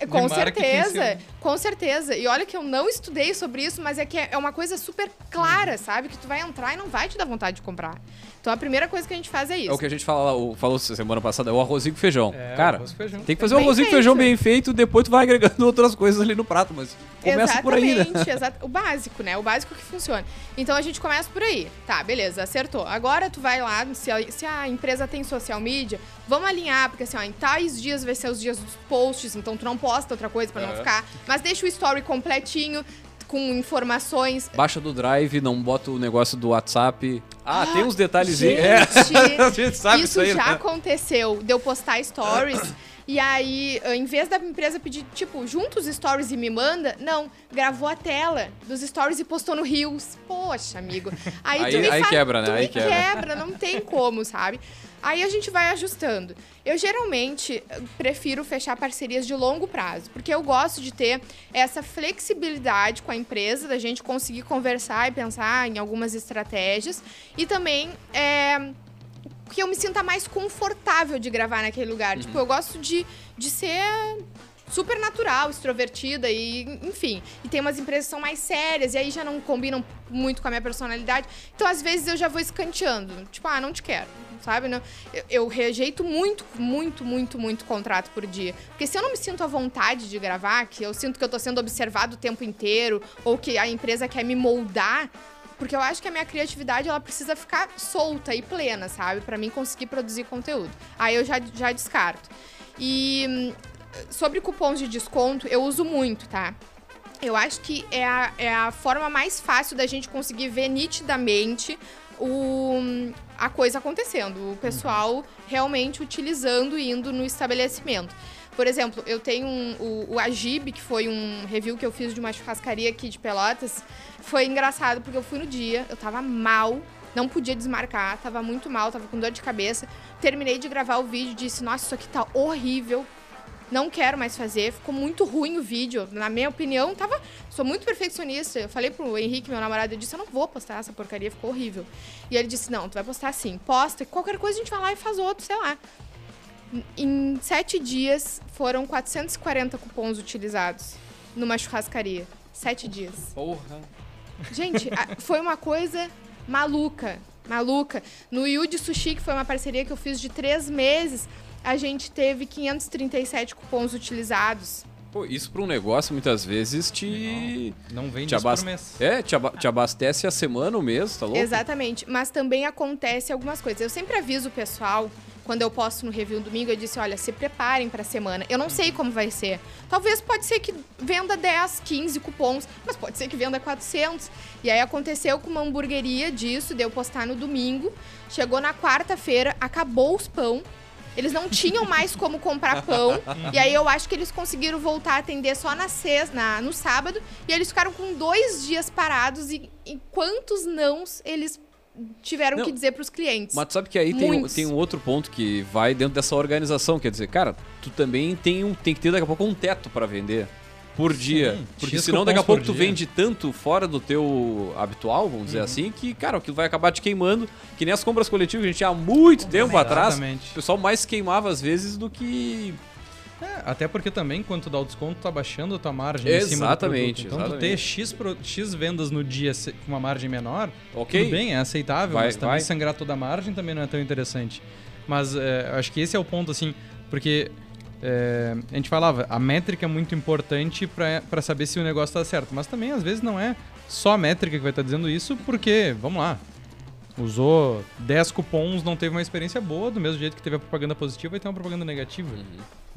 com certeza, com certeza. E olha que eu não estudei sobre isso, mas é que é uma coisa super clara, sabe? Que tu vai entrar e não vai te dar vontade de comprar. Então a primeira coisa que a gente faz é isso. É o que a gente fala, falou semana passada, é o arrozinho com feijão. É, Cara, feijão. tem que fazer o arrozinho com feijão bem feito, depois tu vai agregando outras coisas ali no prato, mas começa Exatamente, por aí, né? Exatamente, o básico, né? O básico que funciona. Então a gente começa por aí. Tá, beleza, acertou. Agora tu vai lá, se a, se a empresa tem social media, vamos alinhar, porque assim, ó, em tais dias vai ser os dias dos posts, então tu não posta outra coisa para não ficar. Mas deixa o story completinho, com informações. Baixa do Drive, não bota o negócio do WhatsApp. Ah, tem uns detalhes. Gente, é. a gente sabe isso, isso aí, já né? aconteceu. De eu postar stories. E aí, em vez da empresa pedir, tipo, junta os stories e me manda, não, gravou a tela dos stories e postou no Reels. Poxa, amigo. Aí, aí, aí fala, quebra, né? Aí quebra. quebra, não tem como, sabe? Aí a gente vai ajustando. Eu geralmente prefiro fechar parcerias de longo prazo, porque eu gosto de ter essa flexibilidade com a empresa, da gente conseguir conversar e pensar em algumas estratégias. E também é, que eu me sinta mais confortável de gravar naquele lugar. Uhum. Tipo, eu gosto de, de ser super natural, extrovertida e, enfim. E tem umas empresas que são mais sérias e aí já não combinam muito com a minha personalidade. Então, às vezes, eu já vou escanteando. Tipo, ah, não te quero sabe? Não, eu, eu, rejeito muito, muito, muito, muito contrato por dia. Porque se eu não me sinto à vontade de gravar, que eu sinto que eu tô sendo observado o tempo inteiro, ou que a empresa quer me moldar, porque eu acho que a minha criatividade ela precisa ficar solta e plena, sabe? para mim conseguir produzir conteúdo. Aí eu já, já descarto. E hum, sobre cupons de desconto, eu uso muito, tá? Eu acho que é a, é a forma mais fácil da gente conseguir ver nitidamente o, a coisa acontecendo, o pessoal realmente utilizando e indo no estabelecimento. Por exemplo, eu tenho um, o, o Agib, que foi um review que eu fiz de uma churrascaria aqui de Pelotas. Foi engraçado porque eu fui no dia, eu tava mal, não podia desmarcar, tava muito mal, tava com dor de cabeça. Terminei de gravar o vídeo disse: Nossa, isso aqui tá horrível não quero mais fazer, ficou muito ruim o vídeo. Na minha opinião, tava. Sou muito perfeccionista. Eu falei pro Henrique, meu namorado, eu disse, eu não vou postar essa porcaria, ficou horrível. E ele disse, não, tu vai postar sim, posta, qualquer coisa a gente vai lá e faz outro, sei lá. Em sete dias foram 440 cupons utilizados numa churrascaria. Sete dias. Porra! Gente, foi uma coisa maluca. Maluca. No Yudi Sushi, que foi uma parceria que eu fiz de três meses, a gente teve 537 cupons utilizados. Pô, isso para um negócio muitas vezes te. Não, não vende te abastece. É, te, aba te abastece a semana, o mês, tá louco? Exatamente. Mas também acontece algumas coisas. Eu sempre aviso o pessoal, quando eu posto no review domingo, eu disse: olha, se preparem para a semana. Eu não sei como vai ser. Talvez pode ser que venda 10, 15 cupons, mas pode ser que venda 400. E aí aconteceu com uma hamburgueria disso, deu postar no domingo. Chegou na quarta-feira, acabou os pão eles não tinham mais como comprar pão. e aí eu acho que eles conseguiram voltar a atender só na sexta, na, no sábado. E eles ficaram com dois dias parados. E, e quantos nãos eles tiveram não, que dizer para os clientes. Mas tu sabe que aí tem, tem um outro ponto que vai dentro dessa organização, quer dizer, cara, tu também tem, um, tem que ter daqui a pouco um teto para vender por dia. Sim, porque senão daqui a pouco tu dia. vende tanto fora do teu habitual, vamos dizer uhum. assim, que, cara, aquilo vai acabar te queimando. Que nem as compras coletivas que a gente tinha há muito tempo atrás. O pessoal mais queimava às vezes do que. É, até porque também, quando tu dá o desconto, tá baixando a tua margem exatamente, em cima do produto. Então, exatamente. tu ter X, pro, X vendas no dia com uma margem menor, okay. tudo bem, é aceitável, vai, mas também vai. sangrar toda a margem também não é tão interessante. Mas é, acho que esse é o ponto, assim, porque é, a gente falava, a métrica é muito importante para saber se o negócio está certo, mas também às vezes não é só a métrica que vai estar tá dizendo isso, porque, vamos lá, usou 10 cupons, não teve uma experiência boa, do mesmo jeito que teve a propaganda positiva e tem uma propaganda negativa. Uhum.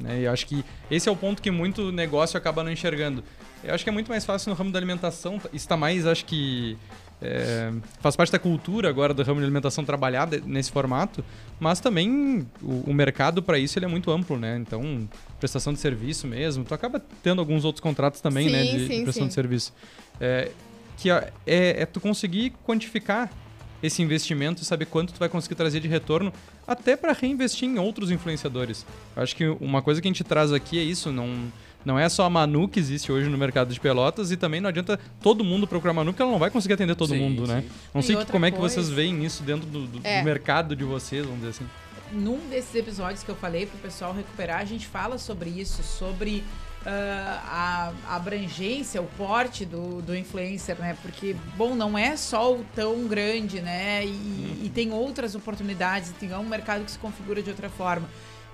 Né? E eu acho que esse é o ponto que muito negócio acaba não enxergando. Eu acho que é muito mais fácil no ramo da alimentação, está mais, acho que é, faz parte da cultura agora do ramo de alimentação trabalhar nesse formato, mas também o, o mercado para isso ele é muito amplo, né? Então, prestação de serviço mesmo, tu acaba tendo alguns outros contratos também, sim, né? De, sim, de prestação sim. de serviço. É, que é, é, é tu conseguir quantificar esse investimento e saber quanto tu vai conseguir trazer de retorno, até para reinvestir em outros influenciadores. Eu acho que uma coisa que a gente traz aqui é isso, não não é só a Manu que existe hoje no mercado de pelotas e também não adianta todo mundo procurar Manu, porque ela não vai conseguir atender todo sim, mundo, né? sim. né? Não e sei que, como é que vocês veem isso dentro do, do, é. do, mercado de vocês, vamos dizer assim. Num desses episódios que eu falei para o pessoal recuperar, a gente fala sobre isso, sobre Uh, a, a, abrangência, o porte do, do influencer, né? Porque, bom, não é só o tão grande, né? E, hum. e tem outras oportunidades, tem um mercado que se configura de outra forma.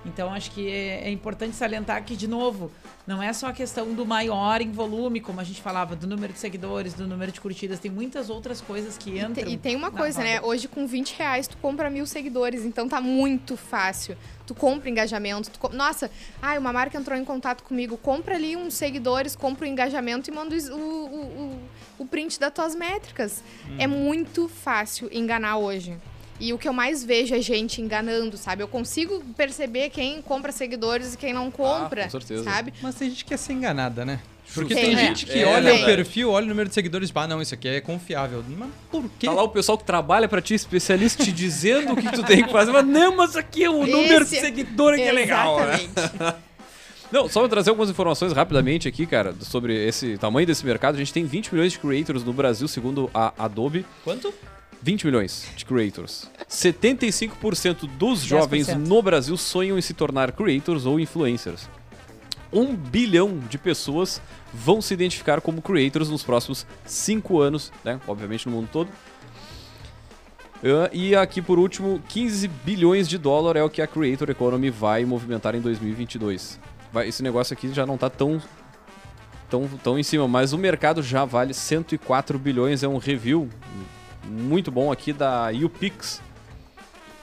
Então, acho que é, é, importante salientar que, de novo, não é só a questão do maior em volume, como a gente falava, do número de seguidores, do número de curtidas, tem muitas outras coisas que entram. E tem, e tem uma coisa, roda. né? Hoje, com 20 reais, tu compra mil seguidores, então tá muito fácil. Tu compra engajamento. Tu Nossa, ai, uma marca entrou em contato comigo, compra ali uns seguidores, compra o engajamento e manda o, o, o, o print das tuas métricas. Hum. É muito fácil enganar hoje. E o que eu mais vejo é gente enganando, sabe? Eu consigo perceber quem compra seguidores e quem não compra, ah, com certeza. sabe? Mas tem gente que quer ser enganada, né? Porque tem, tem gente que é, olha o perfil, olha o número de seguidores e ah, não, isso aqui é confiável. Mas por quê? Tá lá o pessoal que trabalha pra ti, especialista, te dizendo o que tu tem que fazer. Mas não, mas aqui é o Esse... número de seguidores que é legal. Né? Não, só pra trazer algumas informações rapidamente aqui, cara, sobre esse tamanho desse mercado. A gente tem 20 milhões de creators no Brasil, segundo a Adobe. Quanto? 20 milhões de creators. 75% dos jovens 10%. no Brasil sonham em se tornar creators ou influencers. Um bilhão de pessoas vão se identificar como creators nos próximos 5 anos, né? Obviamente no mundo todo. Uh, e aqui por último, 15 bilhões de dólar é o que a Creator Economy vai movimentar em 2022. Vai, esse negócio aqui já não está tão, tão, tão em cima, mas o mercado já vale 104 bilhões, é um review muito bom aqui da UPix,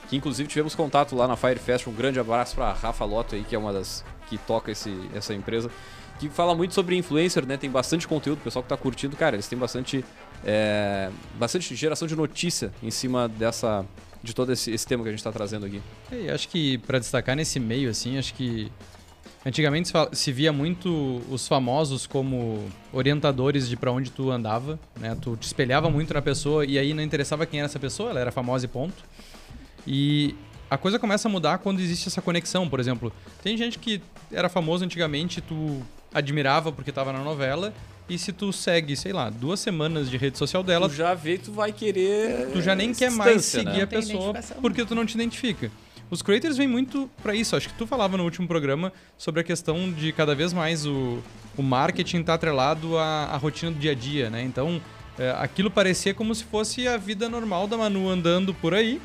que inclusive tivemos contato lá na Firefest. Um grande abraço para Rafa Lotto aí, que é uma das que toca esse, essa empresa, que fala muito sobre influencer, né? Tem bastante conteúdo, o pessoal que está curtindo, cara, eles têm bastante, é, bastante geração de notícia em cima dessa de todo esse, esse tema que a gente está trazendo aqui. É, acho que para destacar nesse meio, assim, acho que Antigamente se via muito os famosos como orientadores de para onde tu andava, né? Tu te espelhava muito na pessoa e aí não interessava quem era essa pessoa, ela era famosa e ponto. E a coisa começa a mudar quando existe essa conexão, por exemplo. Tem gente que era famoso antigamente, tu admirava porque estava na novela, e se tu segue, sei lá, duas semanas de rede social dela. Tu já vê tu vai querer. Tu já nem quer mais seguir né? a pessoa porque tu não te identifica. Os creators vêm muito para isso. Acho que tu falava no último programa sobre a questão de cada vez mais o, o marketing estar tá atrelado à, à, rotina do dia a dia, né? Então, é, aquilo parecia como se fosse a vida normal da Manu andando por aí.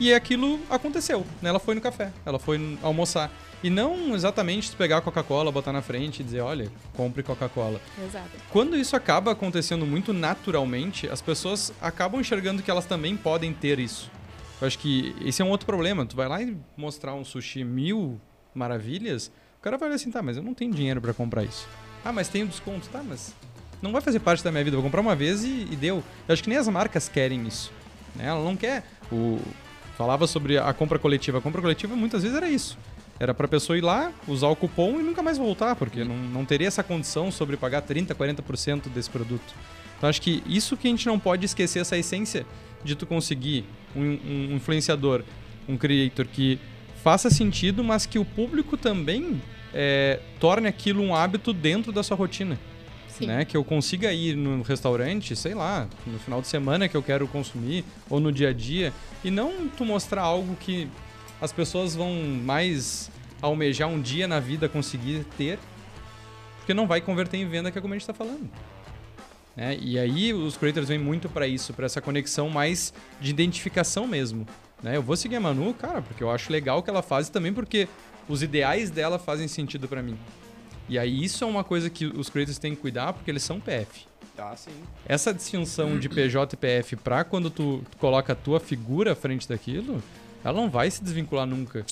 E aquilo aconteceu. Né? Ela foi no café, ela foi almoçar. E não exatamente pegar a Coca-Cola, botar na frente e dizer, olha, compre Coca-Cola. Exato. Quando isso acaba acontecendo muito naturalmente, as pessoas acabam enxergando que elas também podem ter isso. Eu acho que esse é um outro problema. Tu vai lá e mostrar um sushi mil maravilhas, o cara vai olhar assim, tá, mas eu não tenho dinheiro para comprar isso. Ah, mas tem um desconto, tá, mas não vai fazer parte da minha vida. Eu vou comprar uma vez e, e deu. Eu acho que nem as marcas querem isso. Né? Ela não quer. O... Falava sobre a compra coletiva. A compra coletiva muitas vezes era isso. Era para a pessoa ir lá, usar o cupom e nunca mais voltar, porque não, não teria essa condição sobre pagar 30%, 40% desse produto. Então acho que isso que a gente não pode esquecer, essa essência de tu conseguir um, um influenciador, um creator que faça sentido, mas que o público também é, torne aquilo um hábito dentro da sua rotina. Né? Que eu consiga ir no restaurante, sei lá, no final de semana que eu quero consumir, ou no dia a dia, e não tu mostrar algo que as pessoas vão mais almejar um dia na vida conseguir ter, porque não vai converter em venda, que é como a gente está falando. Né? E aí os creators vêm muito para isso, para essa conexão mais de identificação mesmo. Né? Eu vou seguir a Manu, cara, porque eu acho legal o que ela faz e também porque os ideais dela fazem sentido para mim. E aí isso é uma coisa que os creators têm que cuidar porque eles são PF. Ah, sim. Essa distinção de PJ e PF para quando tu, coloca a tua figura à frente daquilo, ela não vai se desvincular nunca.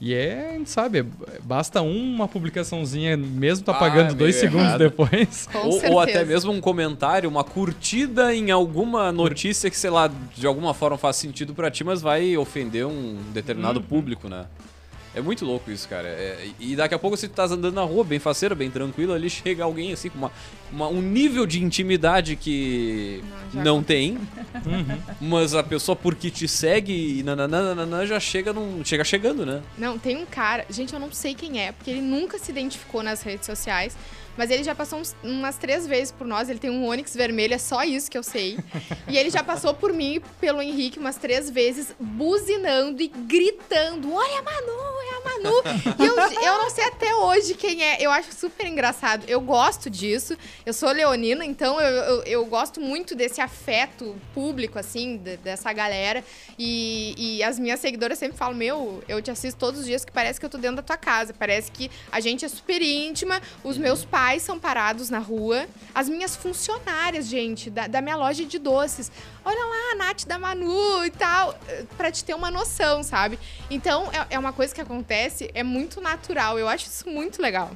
E é, sabe, basta uma publicaçãozinha, mesmo tá ah, pagando dois segundos errado. depois. Ou, ou, até mesmo um comentário, uma curtida em alguma notícia que, sei lá, de alguma forma faz sentido para ti, mas vai ofender um determinado uhum. público, né? É muito louco isso, cara. É, e daqui a pouco você tá andando na rua, bem faceiro, bem tranquilo, ali chega alguém assim com uma, uma um nível de intimidade que não, não tem. Uhum. Mas a pessoa, porque te segue e nananana, já chega num, chega chegando, né? Não, tem um cara, gente, eu não sei quem é, porque ele nunca se identificou nas redes sociais. Mas ele já passou uns, umas três vezes por nós. Ele tem um Onix vermelho, é só isso que eu sei. e ele já passou por mim e pelo Henrique umas três vezes, buzinando e gritando: Olha a Manu, my Manu. e eu, eu não sei até hoje quem é. Eu acho super engraçado. Eu gosto disso. Eu sou leonina, então eu, eu, eu gosto muito desse afeto público, assim, de, dessa galera. E, e as minhas seguidoras sempre falam: Meu, eu te assisto todos os dias que parece que eu tô dentro da tua casa. Parece que a gente é super íntima. Os meus pais pais são parados na rua, as minhas funcionárias, gente, da, da minha loja de doces. Olha lá, a Nath da Manu e tal, pra te ter uma noção, sabe? Então, é, é uma coisa que acontece, é muito natural. Eu acho isso muito legal.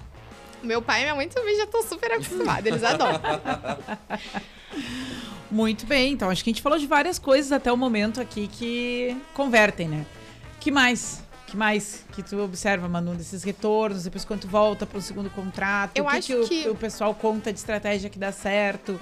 Meu pai e minha mãe também já estão super acostumados, eles adoram. Muito bem, então acho que a gente falou de várias coisas até o momento aqui que convertem, né? que mais? que mais que tu observa, Manu, desses retornos? Depois quando tu volta para o segundo contrato? Eu o que acho que, que o, o pessoal conta de estratégia que dá certo?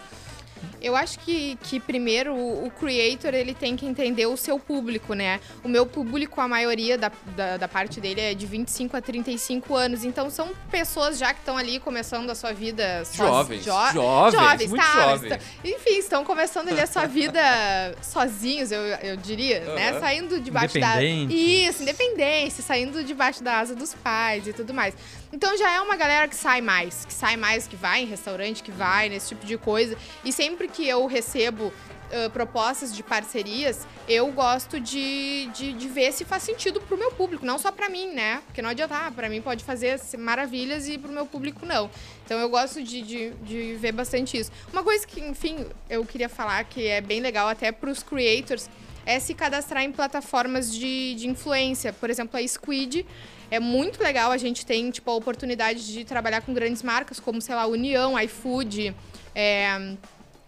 Eu acho que, que primeiro o, o, creator ele tem que entender o seu público, né? O meu público, a maioria da, da, da, parte dele é de 25 a 35 anos. Então são pessoas já que estão ali começando a sua vida jovens. Jo jovens, jovens, muito tá, jovens. Enfim, estão começando ali a sua vida sozinhos, eu, eu diria, uhum. né? Saindo debaixo da. Isso, independência, saindo debaixo da asa dos pais e tudo mais. Então já é uma galera que sai mais, que sai mais, que vai em restaurante, que vai nesse tipo de coisa. E sempre que eu recebo Uh, propostas de parcerias, eu gosto de, de, de, ver se faz sentido pro meu público, não só para mim, né? Porque não adianta, ah, para mim pode fazer maravilhas e pro meu público não. Então eu gosto de, de, de, ver bastante isso. Uma coisa que, enfim, eu queria falar que é bem legal até pros creators é se cadastrar em plataformas de, de influência. Por exemplo, a Squid é muito legal. A gente tem, tipo, a oportunidade de trabalhar com grandes marcas, como, sei lá, União, iFood, é,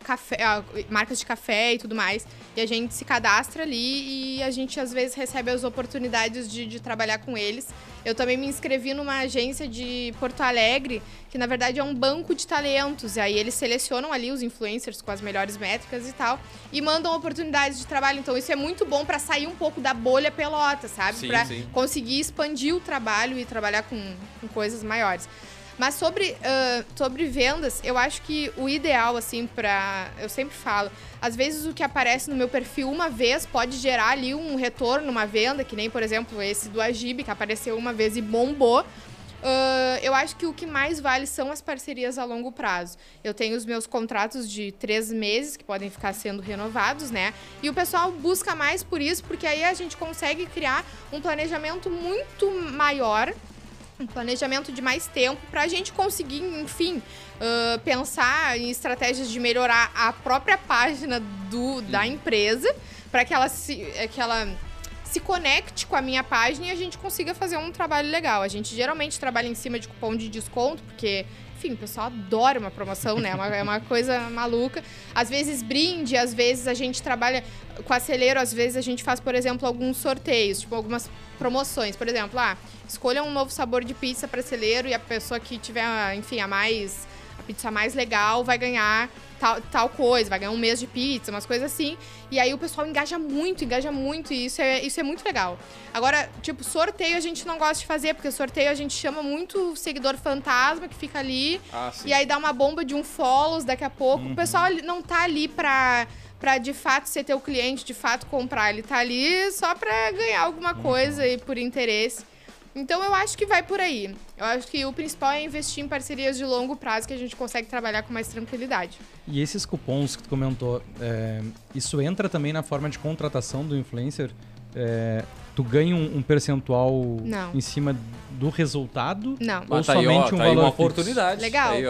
café, marcas de café e tudo mais. E a gente se cadastra ali e a gente, às vezes, recebe as oportunidades de, de trabalhar com eles. Eu também me inscrevi numa agência de Porto Alegre, que na verdade é um banco de talentos. E aí eles selecionam ali os influencers com as melhores métricas e tal, e mandam oportunidades de trabalho. Então isso é muito bom para sair um pouco da bolha pelota, sabe? Para conseguir expandir o trabalho e trabalhar com, com coisas maiores. Mas sobre, uh, sobre vendas, eu acho que o ideal, assim, pra. Eu sempre falo, às vezes o que aparece no meu perfil uma vez pode gerar ali um retorno, uma venda, que nem, por exemplo, esse do Agib, que apareceu uma vez e bombou. Uh, eu acho que o que mais vale são as parcerias a longo prazo. Eu tenho os meus contratos de três meses que podem ficar sendo renovados, né? E o pessoal busca mais por isso, porque aí a gente consegue criar um planejamento muito maior um planejamento de mais tempo para a gente conseguir, enfim, uh, pensar em estratégias de melhorar a própria página do, da empresa para que ela se, é, que ela se conecte com a minha página e a gente consiga fazer um trabalho legal. A gente geralmente trabalha em cima de cupom de desconto, porque enfim, o pessoal adora uma promoção, né? É uma, é uma coisa maluca. Às vezes brinde, às vezes a gente trabalha com acelero, às vezes a gente faz, por exemplo, alguns sorteios, tipo algumas promoções. Por exemplo, ah, escolha um novo sabor de pizza para celeiro e a pessoa que tiver, enfim, a mais pizza mais legal vai ganhar tal, tal coisa, vai ganhar um mês de pizza, umas coisas assim. E aí o pessoal engaja muito, engaja muito, e isso é, isso é muito legal. Agora, tipo, sorteio a gente não gosta de fazer, porque sorteio a gente chama muito seguidor fantasma que fica ali. Ah, e aí dá uma bomba de um follows daqui a pouco. Uhum. O pessoal não tá ali pra para de fato ser teu cliente, de fato comprar. Ele tá ali só para ganhar alguma uhum. coisa e por interesse. Então eu acho que vai por aí. Eu acho que o principal é investir em parcerias de longo prazo que a gente consegue trabalhar com mais tranquilidade. E esses cupons que tu comentou, é, isso entra também na forma de contratação do influencer? É, tu ganha um, um percentual não. em cima do resultado? Não. Ou Mas tá somente aí, ó, um tá valor uma oportunidade. Legal. Aí,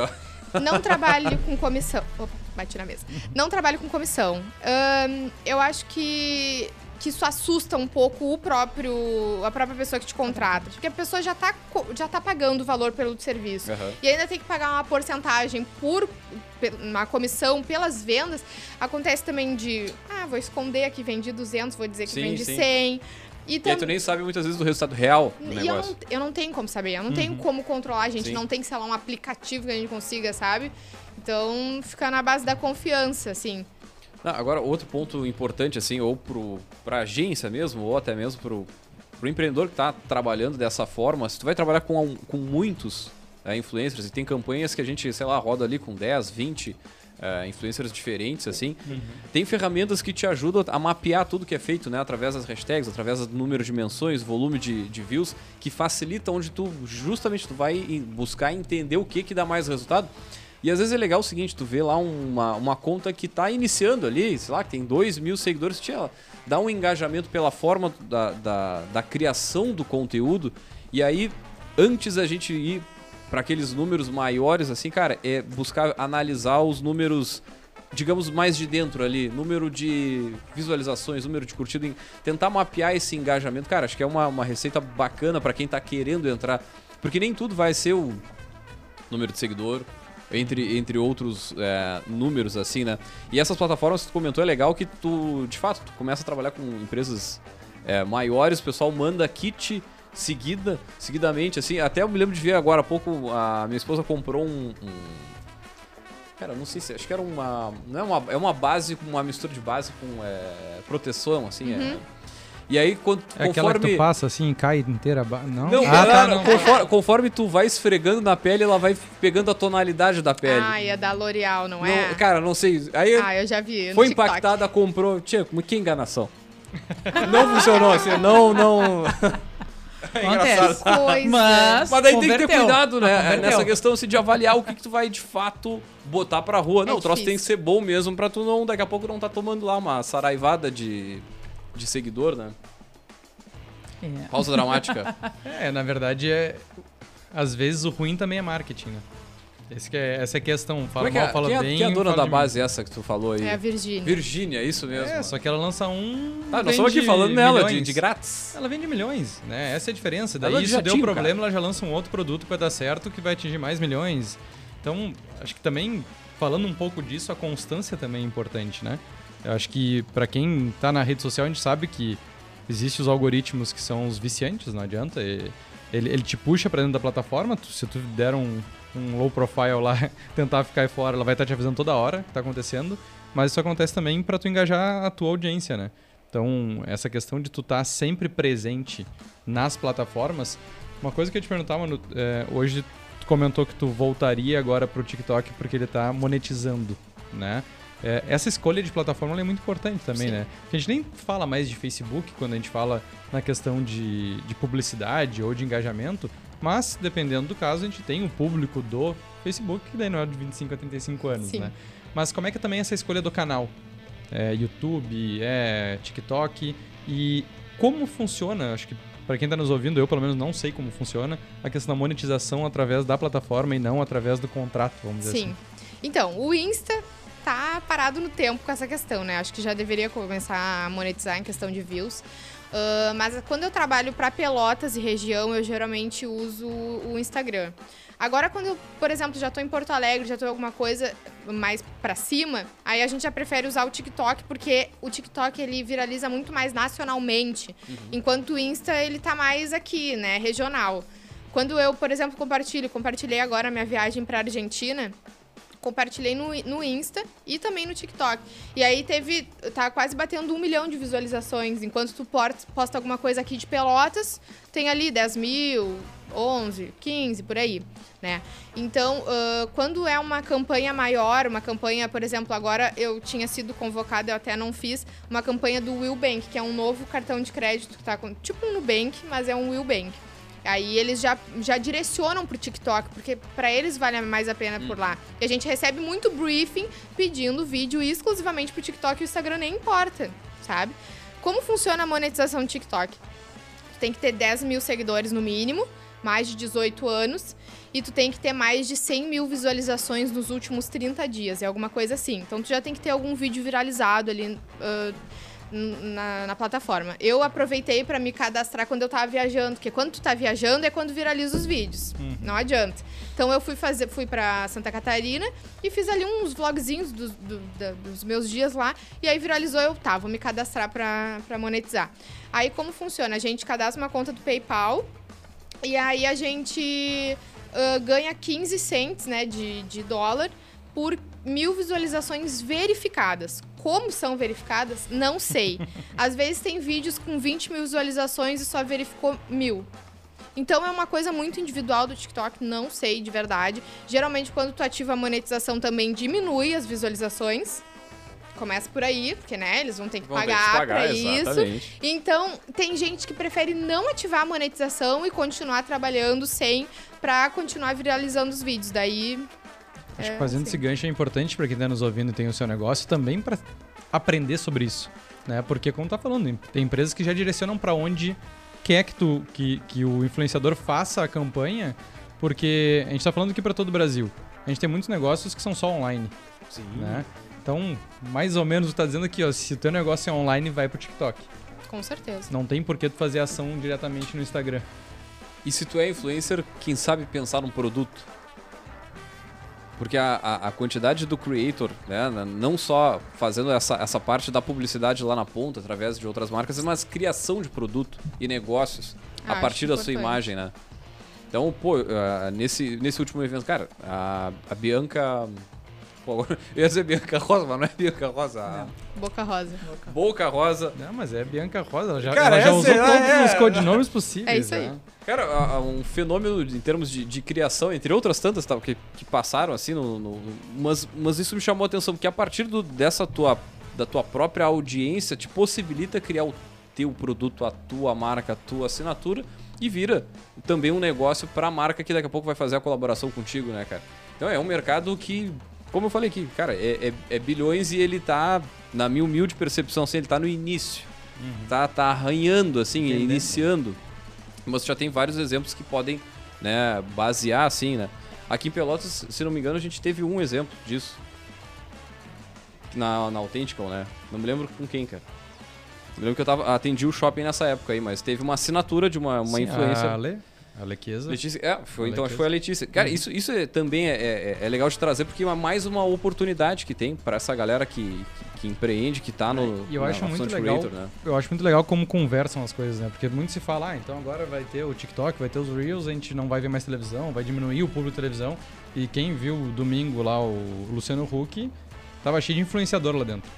não trabalho com comissão. Opa, bati na mesa. Não trabalho com comissão. Um, eu acho que que isso assusta um pouco o próprio a própria pessoa que te contrata, porque a pessoa já está já tá pagando o valor pelo serviço uhum. e ainda tem que pagar uma porcentagem por uma comissão pelas vendas. Acontece também de, ah, vou esconder aqui vendi 200, vou dizer que sim, vendi sim. 100. E, tam... e aí tu nem sabe muitas vezes do resultado real do negócio. Eu não, eu não tenho como saber, eu não uhum. tenho como controlar, a gente Sim. não tem, sei lá, um aplicativo que a gente consiga, sabe? Então, fica na base da confiança, assim. Agora, outro ponto importante, assim, ou para a agência mesmo, ou até mesmo para o empreendedor que está trabalhando dessa forma, se tu vai trabalhar com, com muitos é, influencers, e tem campanhas que a gente, sei lá, roda ali com 10, 20 uh, influencers diferentes, assim. Uhum. Tem ferramentas que te ajudam a mapear tudo que é feito, né? Através das hashtags, através do número de menções, volume de, de views, que facilita onde tu, justamente, tu vai buscar entender o que que dá mais resultado. E às vezes é legal o seguinte, tu vê lá uma, uma conta que está iniciando ali, sei lá, que tem 2 mil seguidores, tia, dá um engajamento pela forma da, da, da criação do conteúdo, e aí, antes a gente ir para aqueles números maiores, assim, cara, é buscar analisar os números, digamos, mais de dentro ali, número de visualizações, número de curtida, tentar mapear esse engajamento. Cara, acho que é uma, uma receita bacana para quem está querendo entrar, porque nem tudo vai ser o número de seguidor, entre, entre outros é, números, assim, né? E essas plataformas que tu comentou é legal que tu, de fato, tu começa a trabalhar com empresas é, maiores, o pessoal manda kit seguida, seguidamente, assim. Até eu me lembro de ver agora há pouco, a minha esposa comprou um, um Cara, não sei se. Acho que era uma. Não é uma, é uma base com uma mistura de base com é, proteção, assim. É. Uhum. É. E aí, quando, é conforme... aquela que tu passa assim, cai inteira. Não, não, ah, tá, não. Conforme, conforme, tu vai esfregando na pele, ela vai pegando a tonalidade da pele. Ah, e é da L'Oreal, não, não é? Cara, não sei. Aí ah, eu já vi. Foi impactada, comprou. Tinha, que enganação. não funcionou assim, não, não. É Acontece. Mas, Mas daí converteu. tem que ter cuidado, né? Converteu. Nessa questão assim, de avaliar o que, que tu vai de fato botar pra rua. Não, é o troço tem que ser bom mesmo pra tu não, daqui a pouco não tá tomando lá uma saraivada de, de seguidor, né? É. Pausa dramática. é, na verdade, é. Às vezes o ruim também é marketing, né? Esse que é, essa é a questão. Fala é mal, é? fala quem bem. Quem é a dona da base essa que tu falou aí? É a Virgínia. Virgínia, isso mesmo. É, só que ela lança um. Ah, nós estamos aqui falando nela, de, de, grátis. Ela vende milhões, né? Essa é a diferença. Daí ela isso deu problema, cara. ela já lança um outro produto que vai dar certo, que vai atingir mais milhões. Então, acho que também, falando um pouco disso, a constância também é importante, né? Eu acho que para quem tá na rede social, a gente sabe que existem os algoritmos que são os viciantes, não adianta. Ele, ele te puxa para dentro da plataforma, se tu der um, um low profile lá, tentar ficar fora, ela vai estar tá te avisando toda hora que está acontecendo. Mas isso acontece também para tu engajar a tua audiência, né? Então, essa questão de tu estar tá sempre presente nas plataformas. Uma coisa que eu te perguntava, mano, é, hoje tu comentou que tu voltaria agora pro TikTok porque ele está monetizando, né? É, essa escolha de plataforma é muito importante também, Sim. né? Porque a gente nem fala mais de Facebook quando a gente fala na questão de, de publicidade ou de engajamento, mas, dependendo do caso, a gente tem o público do Facebook, que daí não é de 25 a 35 anos, Sim. né? Mas como é que é também essa escolha do canal? É YouTube, é TikTok e como funciona? Acho que para quem está nos ouvindo, eu pelo menos não sei como funciona a questão da monetização através da plataforma e não através do contrato, vamos dizer Sim. assim. Então, o Insta tá parado no tempo com essa questão, né? Acho que já deveria começar a monetizar em questão de views. Uh, mas quando eu trabalho para Pelotas e região, eu geralmente uso o Instagram. Agora, quando eu, por exemplo, já estou em Porto Alegre, já estou em alguma coisa mais para cima, aí a gente já prefere usar o TikTok, porque o TikTok ele viraliza muito mais nacionalmente, uhum. enquanto o Insta ele tá mais aqui, né, regional. Quando eu, por exemplo, compartilho, compartilhei agora a minha viagem para Argentina, compartilhei no, no Insta e também no TikTok. E aí teve. Tá quase batendo um milhão de visualizações. Enquanto tu posta alguma coisa aqui de Pelotas, tem ali 10 mil, 11, 15, por aí, né? Então, uh, quando é uma campanha maior, uma campanha, por exemplo, agora eu tinha sido convocada, eu até não fiz, uma campanha do Will Bank, que é um novo cartão de crédito que tá com, tipo um Nubank, mas é um Will Bank. Aí eles já, já direcionam pro TikTok, porque para eles vale mais a pena hum. por lá. E a gente recebe muito briefing pedindo vídeo exclusivamente pro TikTok e o Instagram nem importa, sabe? Como funciona a monetização do TikTok? tem que ter 10 mil seguidores no mínimo, mais de 18 anos, e tu tem que ter mais de 100 mil visualizações nos últimos 30 dias, é alguma coisa assim. Então tu já tem que ter algum vídeo viralizado ali uh, na, na, plataforma. Eu aproveitei para me cadastrar quando eu tava viajando, porque quando tu tá viajando é quando viraliza os vídeos. Uhum. Não adianta. Então eu fui fazer, fui para Santa Catarina e fiz ali uns vlogzinhos do, do, dos meus dias lá. E aí viralizou, eu tá, vou me cadastrar para monetizar. Aí como funciona? A gente cadastra uma conta do PayPal e aí a gente uh, ganha 15 cents né, de, de dólar por mil visualizações verificadas. Como são verificadas? Não sei. Às vezes tem vídeos com 20 mil visualizações e só verificou mil. Então é uma coisa muito individual do TikTok, não sei de verdade. Geralmente, quando tu ativa a monetização, também diminui as visualizações. Começa por aí, porque, né, eles vão ter que vão pagar, ter pagar pra exatamente. isso. Então, tem gente que prefere não ativar a monetização e continuar trabalhando sem pra continuar viralizando os vídeos. Daí Acho é, que fazendo esse gancho é importante para quem está nos ouvindo e tem o seu negócio também para aprender sobre isso, né? Porque como tá falando, tem empresas que já direcionam para onde quer que tu que, que o influenciador faça a campanha, porque a gente está falando aqui para todo o Brasil. A gente tem muitos negócios que são só online, Sim. né? Então, mais ou menos, tu tá dizendo aqui, ó, se o teu negócio é online, vai pro TikTok. Com certeza. Não tem por que tu fazer ação diretamente no Instagram. E se tu é influencer, quem sabe pensar num produto? Porque a, a, a, quantidade do creator, né, não só fazendo essa, essa parte da publicidade lá na ponta, através de outras marcas, mas criação de produto e negócios ah, a partir da importante. sua imagem, né? Então, pô, uh, nesse, nesse último evento, cara, a, a Bianca Pô, eu ia dizer Bianca Rosa, mas não é Bianca Rosa. Não. Boca Rosa. Boca Rosa. Não, mas é Bianca Rosa. Ela já, Cara, ela já usou todos é... os codinomes possíveis. É isso aí. Né? Cara, um fenômeno em termos de, de criação, entre outras tantas tá, que, que passaram assim, no, no, mas, mas isso me chamou a atenção, porque a partir do, dessa tua, da tua própria audiência te possibilita criar o teu produto, a tua marca, a tua assinatura e vira também um negócio para a marca que daqui a pouco vai fazer a colaboração contigo, né, cara? Então é um mercado que como eu falei aqui, cara, é, é, é, bilhões e ele tá, na minha humilde percepção, assim, ele tá no início. Uhum. Tá, tá arranhando, assim, Entendendo. iniciando. Mas já tem vários exemplos que podem, né, basear, assim, né? Aqui em Pelotas, se não me engano, a gente teve um exemplo disso. Na, na Authentical, né? Não me lembro com quem, cara. Eu lembro que eu tava, atendi o shopping nessa época aí, mas teve uma assinatura de uma, uma Sim, influência. A Ale? A Letícia. Letícia é, foi, então acho que foi a Letícia. Cara, uhum. isso, isso é, também é, é, é, legal de trazer porque é mais uma oportunidade que tem para essa galera que, que, que, empreende, que tá no. E eu acho muito legal. Creator, né? Eu acho muito legal como conversam as coisas, né? Porque muito se fala, ah, então agora vai ter o TikTok, vai ter os Reels, a gente não vai ver mais televisão, vai diminuir o público de televisão. E quem viu domingo lá o Luciano Huck, tava cheio de influenciador lá dentro.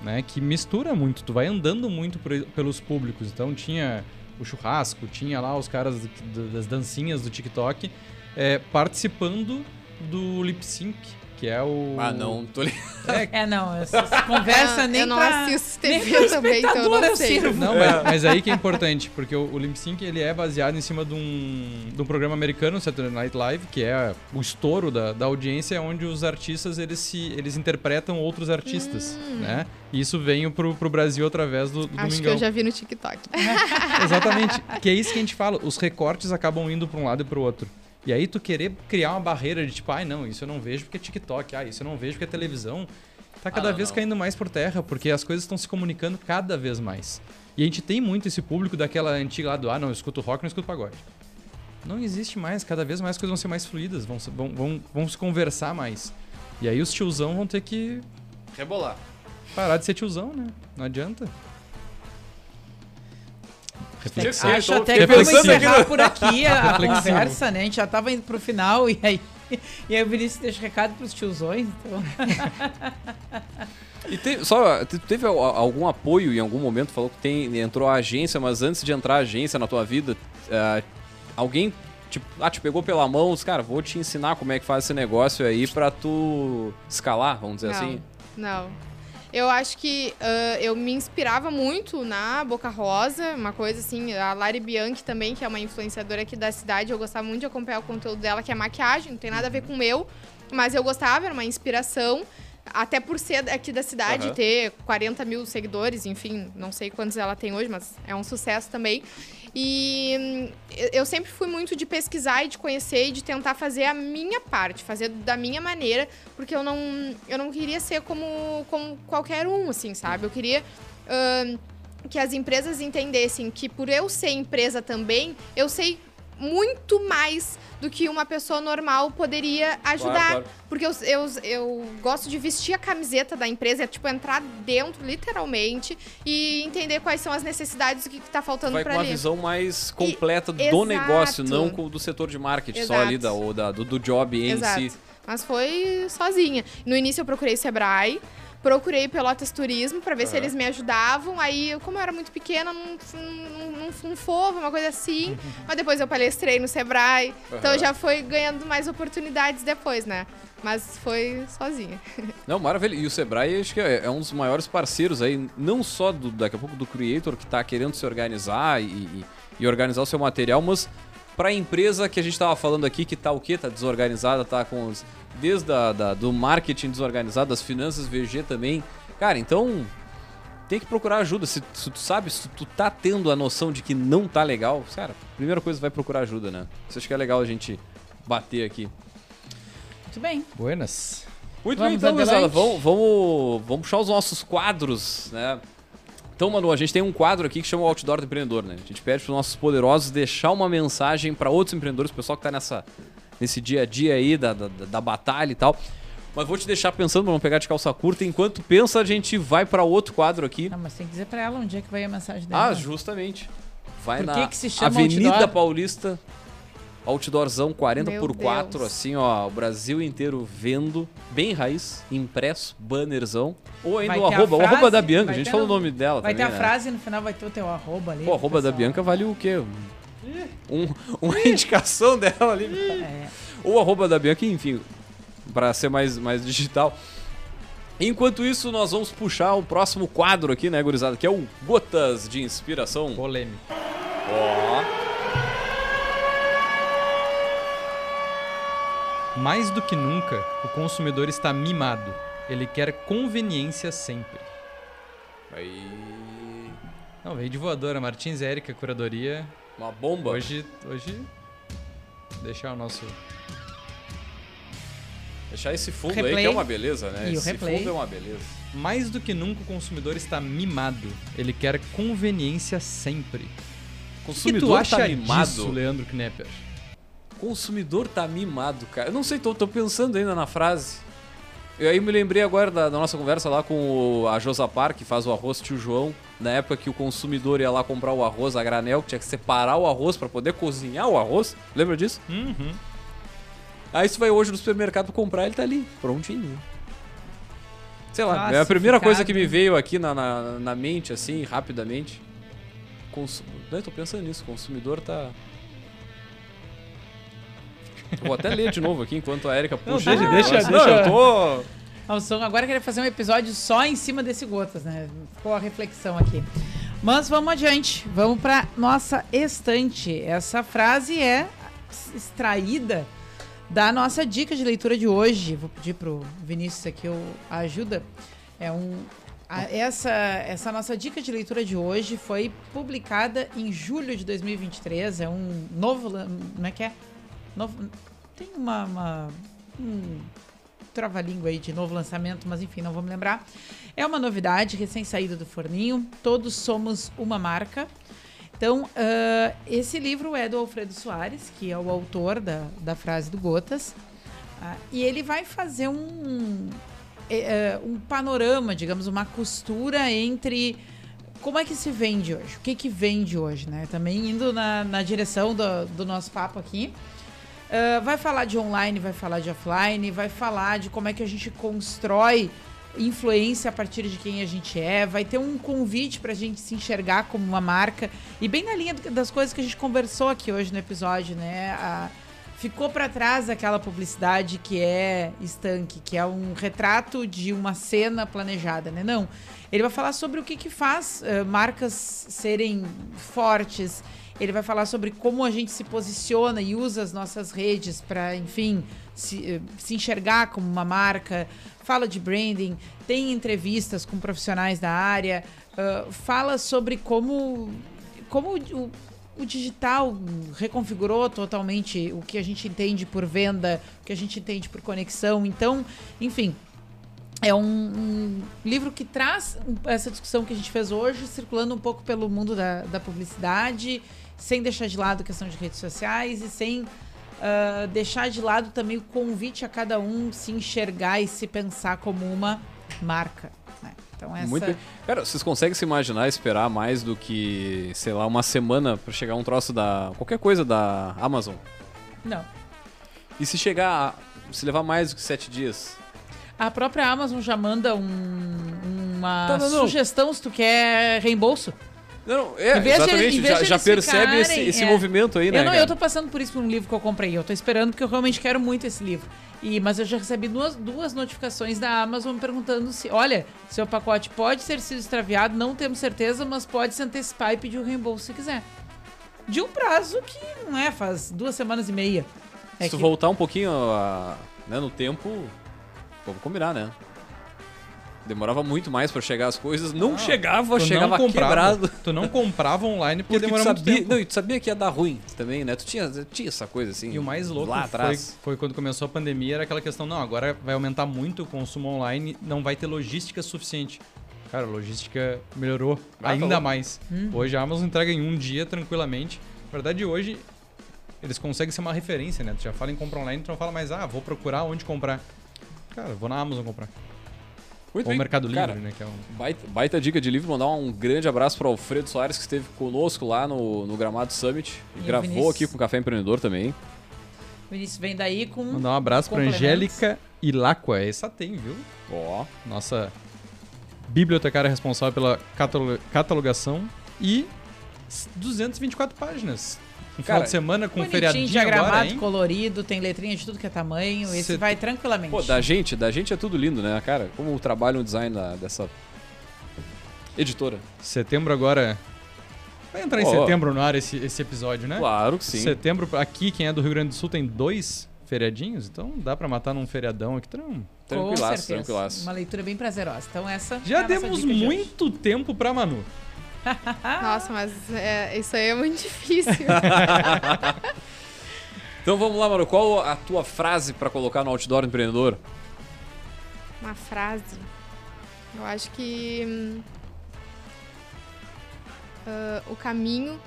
Né, que mistura muito, tu vai andando muito pelos públicos. Então tinha o churrasco, tinha lá os caras das dancinhas do TikTok é, participando do lip sync que é o. Ah, não, tô ligado. É, é não, essa conversa nem. Eu não pra... assisto TV também, então eu não sei. Não, mas, mas, aí que é importante, porque o, o Lip Sync ele é baseado em cima de um, de um programa americano, Saturday Night Live, que é o estouro da, da audiência, onde os artistas eles, se, eles interpretam outros artistas, hum. né? E isso veio pro, pro Brasil através do, do Acho Domingão. que eu já vi no TikTok. Exatamente. Que é isso que a gente fala. Os recortes acabam indo para um lado e para o outro. E aí tu querer criar uma barreira de tipo, ai ah, não, isso eu não vejo porque é TikTok, ah, isso eu não vejo porque é televisão, tá cada ah, vez não. caindo mais por terra, porque as coisas estão se comunicando cada vez mais. E a gente tem muito esse público daquela antiga lá do, ah, não, eu escuto rock, não escuto pagode. Não existe mais, cada vez mais as coisas vão ser mais fluidas, vão, vão, vão, vão se conversar mais. E aí os tiozão vão ter que. Rebolar. Parar de ser tiozão, né? Não adianta. Reflexivo. Acho até que vamos encerrar por aqui a, a conversa, né? A gente já tava indo pro final e aí, e aí o Vinícius deixa recado pros tiozões, então... E te, só, teve algum apoio em algum momento? Falou que tem, entrou a agência, mas antes de entrar a agência na tua vida, uh, alguém tipo, ah, te pegou pela mão, os cara, vou te ensinar como é que faz esse negócio aí pra tu escalar, vamos dizer não, assim? Não, eu acho que uh, eu me inspirava muito na Boca Rosa, uma coisa assim, a Lari Bianchi também, que é uma influenciadora aqui da cidade, eu gostava muito de acompanhar o conteúdo dela, que é maquiagem, não tem nada a ver com o meu, mas eu gostava, era uma inspiração. Até por ser aqui da cidade, uhum. ter 40 mil seguidores, enfim, não sei quantos ela tem hoje, mas é um sucesso também. E hum, eu sempre fui muito de pesquisar e de conhecer e de tentar fazer a minha parte, fazer da minha maneira, porque eu não, eu não queria ser como, como qualquer um, assim, sabe? Eu queria. Uh, que as empresas entendessem que por eu ser empresa também, eu sei muito mais do que uma pessoa normal poderia ajudar. Claro, claro. Porque eu, eu, eu gosto de vestir a camiseta da empresa, é tipo entrar dentro, literalmente, e entender quais são as necessidades, o que, está faltando para ali. Vai com uma visão mais completa e, do exato. negócio, não do setor de marketing, exato. só ali da, ou da, do, do job em exato. si. Mas foi sozinha. No início eu procurei Sebrae, procurei Pelotas Turismo para ver uhum. se eles me ajudavam. Aí, como eu era muito pequena, não, não, não, não foi, uma coisa assim. Mas depois eu palestrei no Sebrae. Uhum. Então já foi ganhando mais oportunidades depois, né? Mas foi sozinha. Não, maravilha. E o Sebrae acho que é, é um dos maiores parceiros aí, não só do, daqui a pouco do Creator, que está querendo se organizar e, e, e organizar o seu material, mas para a empresa que a gente estava falando aqui, que tá o quê? Tá desorganizada, tá com os desde a, da, do marketing desorganizado, das finanças VG também. Cara, então tem que procurar ajuda. Se, se, tu sabe, se tu tá tendo a noção de que não tá legal, cara, primeira coisa vai procurar ajuda, né? Isso acho que é legal a gente bater aqui. Muito bem. Buenas. Muito vamos bem, então, vamos, vamos, vamos puxar os nossos quadros, né? Então, Manu, a gente tem um quadro aqui que chama o Outdoor do Empreendedor, né? A gente pede para os nossos poderosos deixar uma mensagem para outros empreendedores, o pessoal que está nessa nesse dia a dia aí da, da, da batalha e tal. Mas vou te deixar pensando pra não pegar de calça curta. Enquanto pensa, a gente vai para outro quadro aqui. Não, mas tem que dizer para ela onde é que vai a mensagem dela. Ah, justamente. Vai Por na que se chama Avenida outdoor? Paulista. Outdoorzão 40 Meu por 4, Deus. assim, ó, o Brasil inteiro vendo, bem raiz, impresso, bannerzão. Ou ainda vai o arroba, frase, o arroba da Bianca, a gente falou o nome dela Vai também, ter a né? frase no final vai ter o teu arroba ali. Pô, o arroba da Bianca vale o quê? Um, uma indicação dela ali. É. Ou arroba da Bianca, enfim, para ser mais, mais digital. Enquanto isso, nós vamos puxar o próximo quadro aqui, né, gurizada? Que é o Gotas de Inspiração. Polêmico. Ó. Mais do que nunca, o consumidor está mimado. Ele quer conveniência sempre. Aí. Não, veio de voadora. Martins Érica, curadoria. Uma bomba. Hoje, hoje deixar o nosso Deixar esse fundo replay. aí que é uma beleza, né? E esse replay. fundo é uma beleza. Mais do que nunca o consumidor está mimado. Ele quer conveniência sempre. Consumidor que tu acha tá mimado? Disso, Leandro Knepper? Consumidor tá mimado, cara. Eu não sei, tô, tô pensando ainda na frase. Eu aí me lembrei agora da, da, nossa conversa lá com o, a Josapar, que faz o arroz tio João. Na época que o consumidor ia lá comprar o arroz a granel, que tinha que separar o arroz para poder cozinhar o arroz. Lembra disso? Uhum. Aí você vai hoje no supermercado comprar, ele tá ali, prontinho. Sei lá, é a primeira coisa que me veio aqui na, na, na mente, assim, rapidamente. Consum... Eu tô pensando nisso, o consumidor tá. Vou até ler de novo aqui enquanto a Erika puxa. Não, deixa, deixa, deixa. eu tô. Alção, agora queria fazer um episódio só em cima desse Gotas, né? Ficou a reflexão aqui. Mas vamos adiante, vamos para nossa estante. Essa frase é extraída da nossa dica de leitura de hoje. Vou pedir pro Vinícius aqui a ajuda. É um a, essa, essa nossa dica de leitura de hoje foi publicada em julho de 2023. É um novo. Como é que é? Novo, tem uma. uma um trava-língua aí de novo lançamento, mas enfim, não vou me lembrar. É uma novidade recém-saída do forninho. Todos somos uma marca. Então, uh, esse livro é do Alfredo Soares, que é o autor da, da frase do Gotas. Uh, e ele vai fazer um, uh, um panorama, digamos, uma costura entre como é que se vende hoje, o que, que vende hoje, né? Também indo na, na direção do, do nosso papo aqui. Uh, vai falar de online, vai falar de offline, vai falar de como é que a gente constrói influência a partir de quem a gente é, vai ter um convite para a gente se enxergar como uma marca e bem na linha das coisas que a gente conversou aqui hoje no episódio, né? A, ficou para trás aquela publicidade que é estanque, que é um retrato de uma cena planejada, né? Não, ele vai falar sobre o que, que faz uh, marcas serem fortes. Ele vai falar sobre como a gente se posiciona e usa as nossas redes para, enfim, se, uh, se enxergar como uma marca, fala de branding, tem entrevistas com profissionais da área, uh, fala sobre como, como o, o digital reconfigurou totalmente o que a gente entende por venda, o que a gente entende por conexão. Então, enfim, é um, um, livro que traz essa discussão que a gente fez hoje, circulando um pouco pelo mundo da, da publicidade, sem deixar de lado a questão de redes sociais e sem uh, deixar de lado também o convite a cada um se enxergar e se pensar como uma marca. Né? Então essa... Muito bem. Cara, vocês conseguem se imaginar esperar mais do que, sei lá, uma semana para chegar um troço da... qualquer coisa da Amazon? Não. E se chegar, se levar mais do que sete dias? A própria Amazon já manda um, uma não, não. sugestão se tu quer reembolso. Não, é, exatamente, de, já, já percebe esse, esse é. movimento aí, né? Eu, não, eu tô passando por isso por um livro que eu comprei. Eu tô esperando porque eu realmente quero muito esse livro. E, mas eu já recebi duas, duas notificações da Amazon perguntando se, olha, seu pacote pode ter sido extraviado, não temos certeza, mas pode se antecipar e pedir o reembolso se quiser. De um prazo que não é, faz duas semanas e meia. É se tu que... voltar um pouquinho a, né, no tempo, Vamos combinar, né? Demorava muito mais para chegar as coisas. Não, não chegava, chegava não comprava, quebrado. Tu não comprava online porque, porque demorava sabia, muito tempo. Não, tu sabia que ia dar ruim também, né? Tu tinha, tinha essa coisa assim. E o mais louco lá foi, atrás. foi quando começou a pandemia, era aquela questão, não, agora vai aumentar muito o consumo online, não vai ter logística suficiente. Cara, a logística melhorou ah, ainda tá mais. Hum. Hoje a Amazon entrega em um dia tranquilamente. Na verdade, hoje eles conseguem ser uma referência, né? Tu já fala em compra online, tu não fala mais, ah, vou procurar onde comprar. Cara, vou na Amazon comprar. Muito Ou bem. Mercado Livre, Cara, né? Que é um... baita, baita dica de livro. Mandar um grande abraço para o Alfredo Soares, que esteve conosco lá no, no Gramado Summit. E, e gravou Vinícius... aqui com o Café Empreendedor também. Vinícius vem daí com. Mandar um abraço para Angélica Ilacqua. Essa tem, viu? Ó. Oh. Nossa bibliotecária responsável pela catalogação. E 224 páginas. Um final de semana com feriadinho diagramado, agora, hein? colorido, tem letrinha de tudo que é tamanho. Cê esse vai tranquilamente. Pô, da gente, da gente é tudo lindo, né, cara? Como trabalha um design da, dessa editora. Setembro agora... Vai entrar em oh. setembro no ar esse, esse episódio, né? Claro que sim. Setembro, aqui, quem é do Rio Grande do Sul, tem dois feriadinhos, então dá para matar num feriadão aqui. Tram. Tranquilaço, tranquilaço. Uma leitura bem prazerosa. Então essa Já é demos muito tempo para Manu. Nossa, mas é, isso aí é muito difícil. então vamos lá, mano. Qual a tua frase para colocar no outdoor empreendedor? Uma frase. Eu acho que uh, o caminho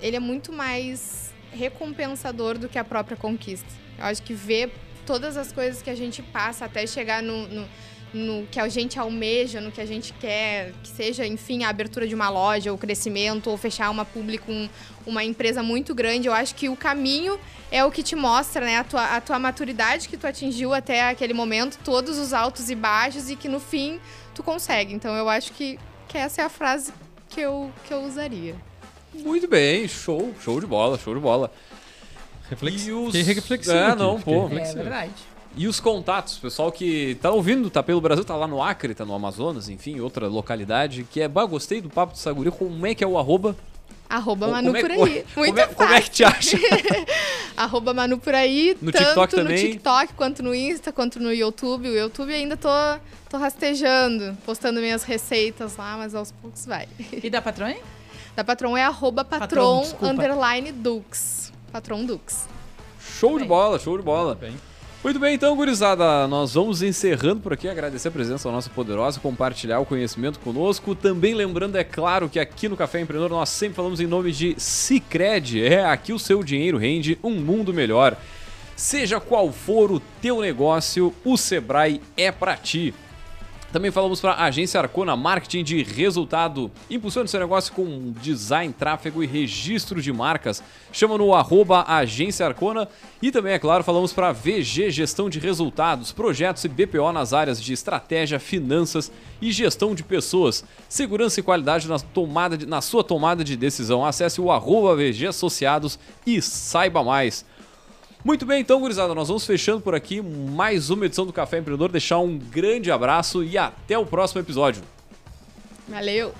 ele é muito mais recompensador do que a própria conquista. Eu acho que ver todas as coisas que a gente passa até chegar no, no no que a gente almeja, no que a gente quer, que seja, enfim, a abertura de uma loja, o crescimento, ou fechar uma publi com uma empresa muito grande, eu acho que o caminho é o que te mostra, né, a tua, a tua maturidade que tu atingiu até aquele momento, todos os altos e baixos, e que no fim tu consegue. Então eu acho que, que essa é a frase que eu, que eu usaria. Muito bem, show, show de bola, show de bola. Reflex... Os... Que reflexivo. É, não, pô. É verdade. E os contatos, pessoal que tá ouvindo, tá pelo Brasil, tá lá no Acre, tá no Amazonas, enfim, outra localidade, que é, bah, gostei do Papo do Saguri, como é que é o arroba? Arroba Manu é, por aí. Muito como é, como é que te acha? arroba Manu por aí. No tanto TikTok também? no TikTok, quanto no Insta, quanto no YouTube. O YouTube ainda tô, tô rastejando, postando minhas receitas lá, mas aos poucos vai. E da Patron? Da Patron é arroba patron, patron underline dux. Patron dux. Show Bem. de bola, show de bola. Bem. Muito bem, então, gurizada, nós vamos encerrando por aqui, agradecer a presença nossa poderosa, compartilhar o conhecimento conosco. Também lembrando, é claro, que aqui no Café Empreendedor nós sempre falamos em nome de Cicred. É, aqui o seu dinheiro rende um mundo melhor. Seja qual for o teu negócio, o Sebrae é para ti. Também falamos para a Agência Arcona Marketing de Resultado. Impulsione seu negócio com design, tráfego e registro de marcas. Chama no arroba Agência Arcona. E também, é claro, falamos para VG Gestão de Resultados, projetos e BPO nas áreas de estratégia, finanças e gestão de pessoas. Segurança e qualidade na, tomada de, na sua tomada de decisão. Acesse o arroba VG Associados e saiba mais. Muito bem, então, gurizada, nós vamos fechando por aqui mais uma edição do Café Empreendedor. Deixar um grande abraço e até o próximo episódio. Valeu!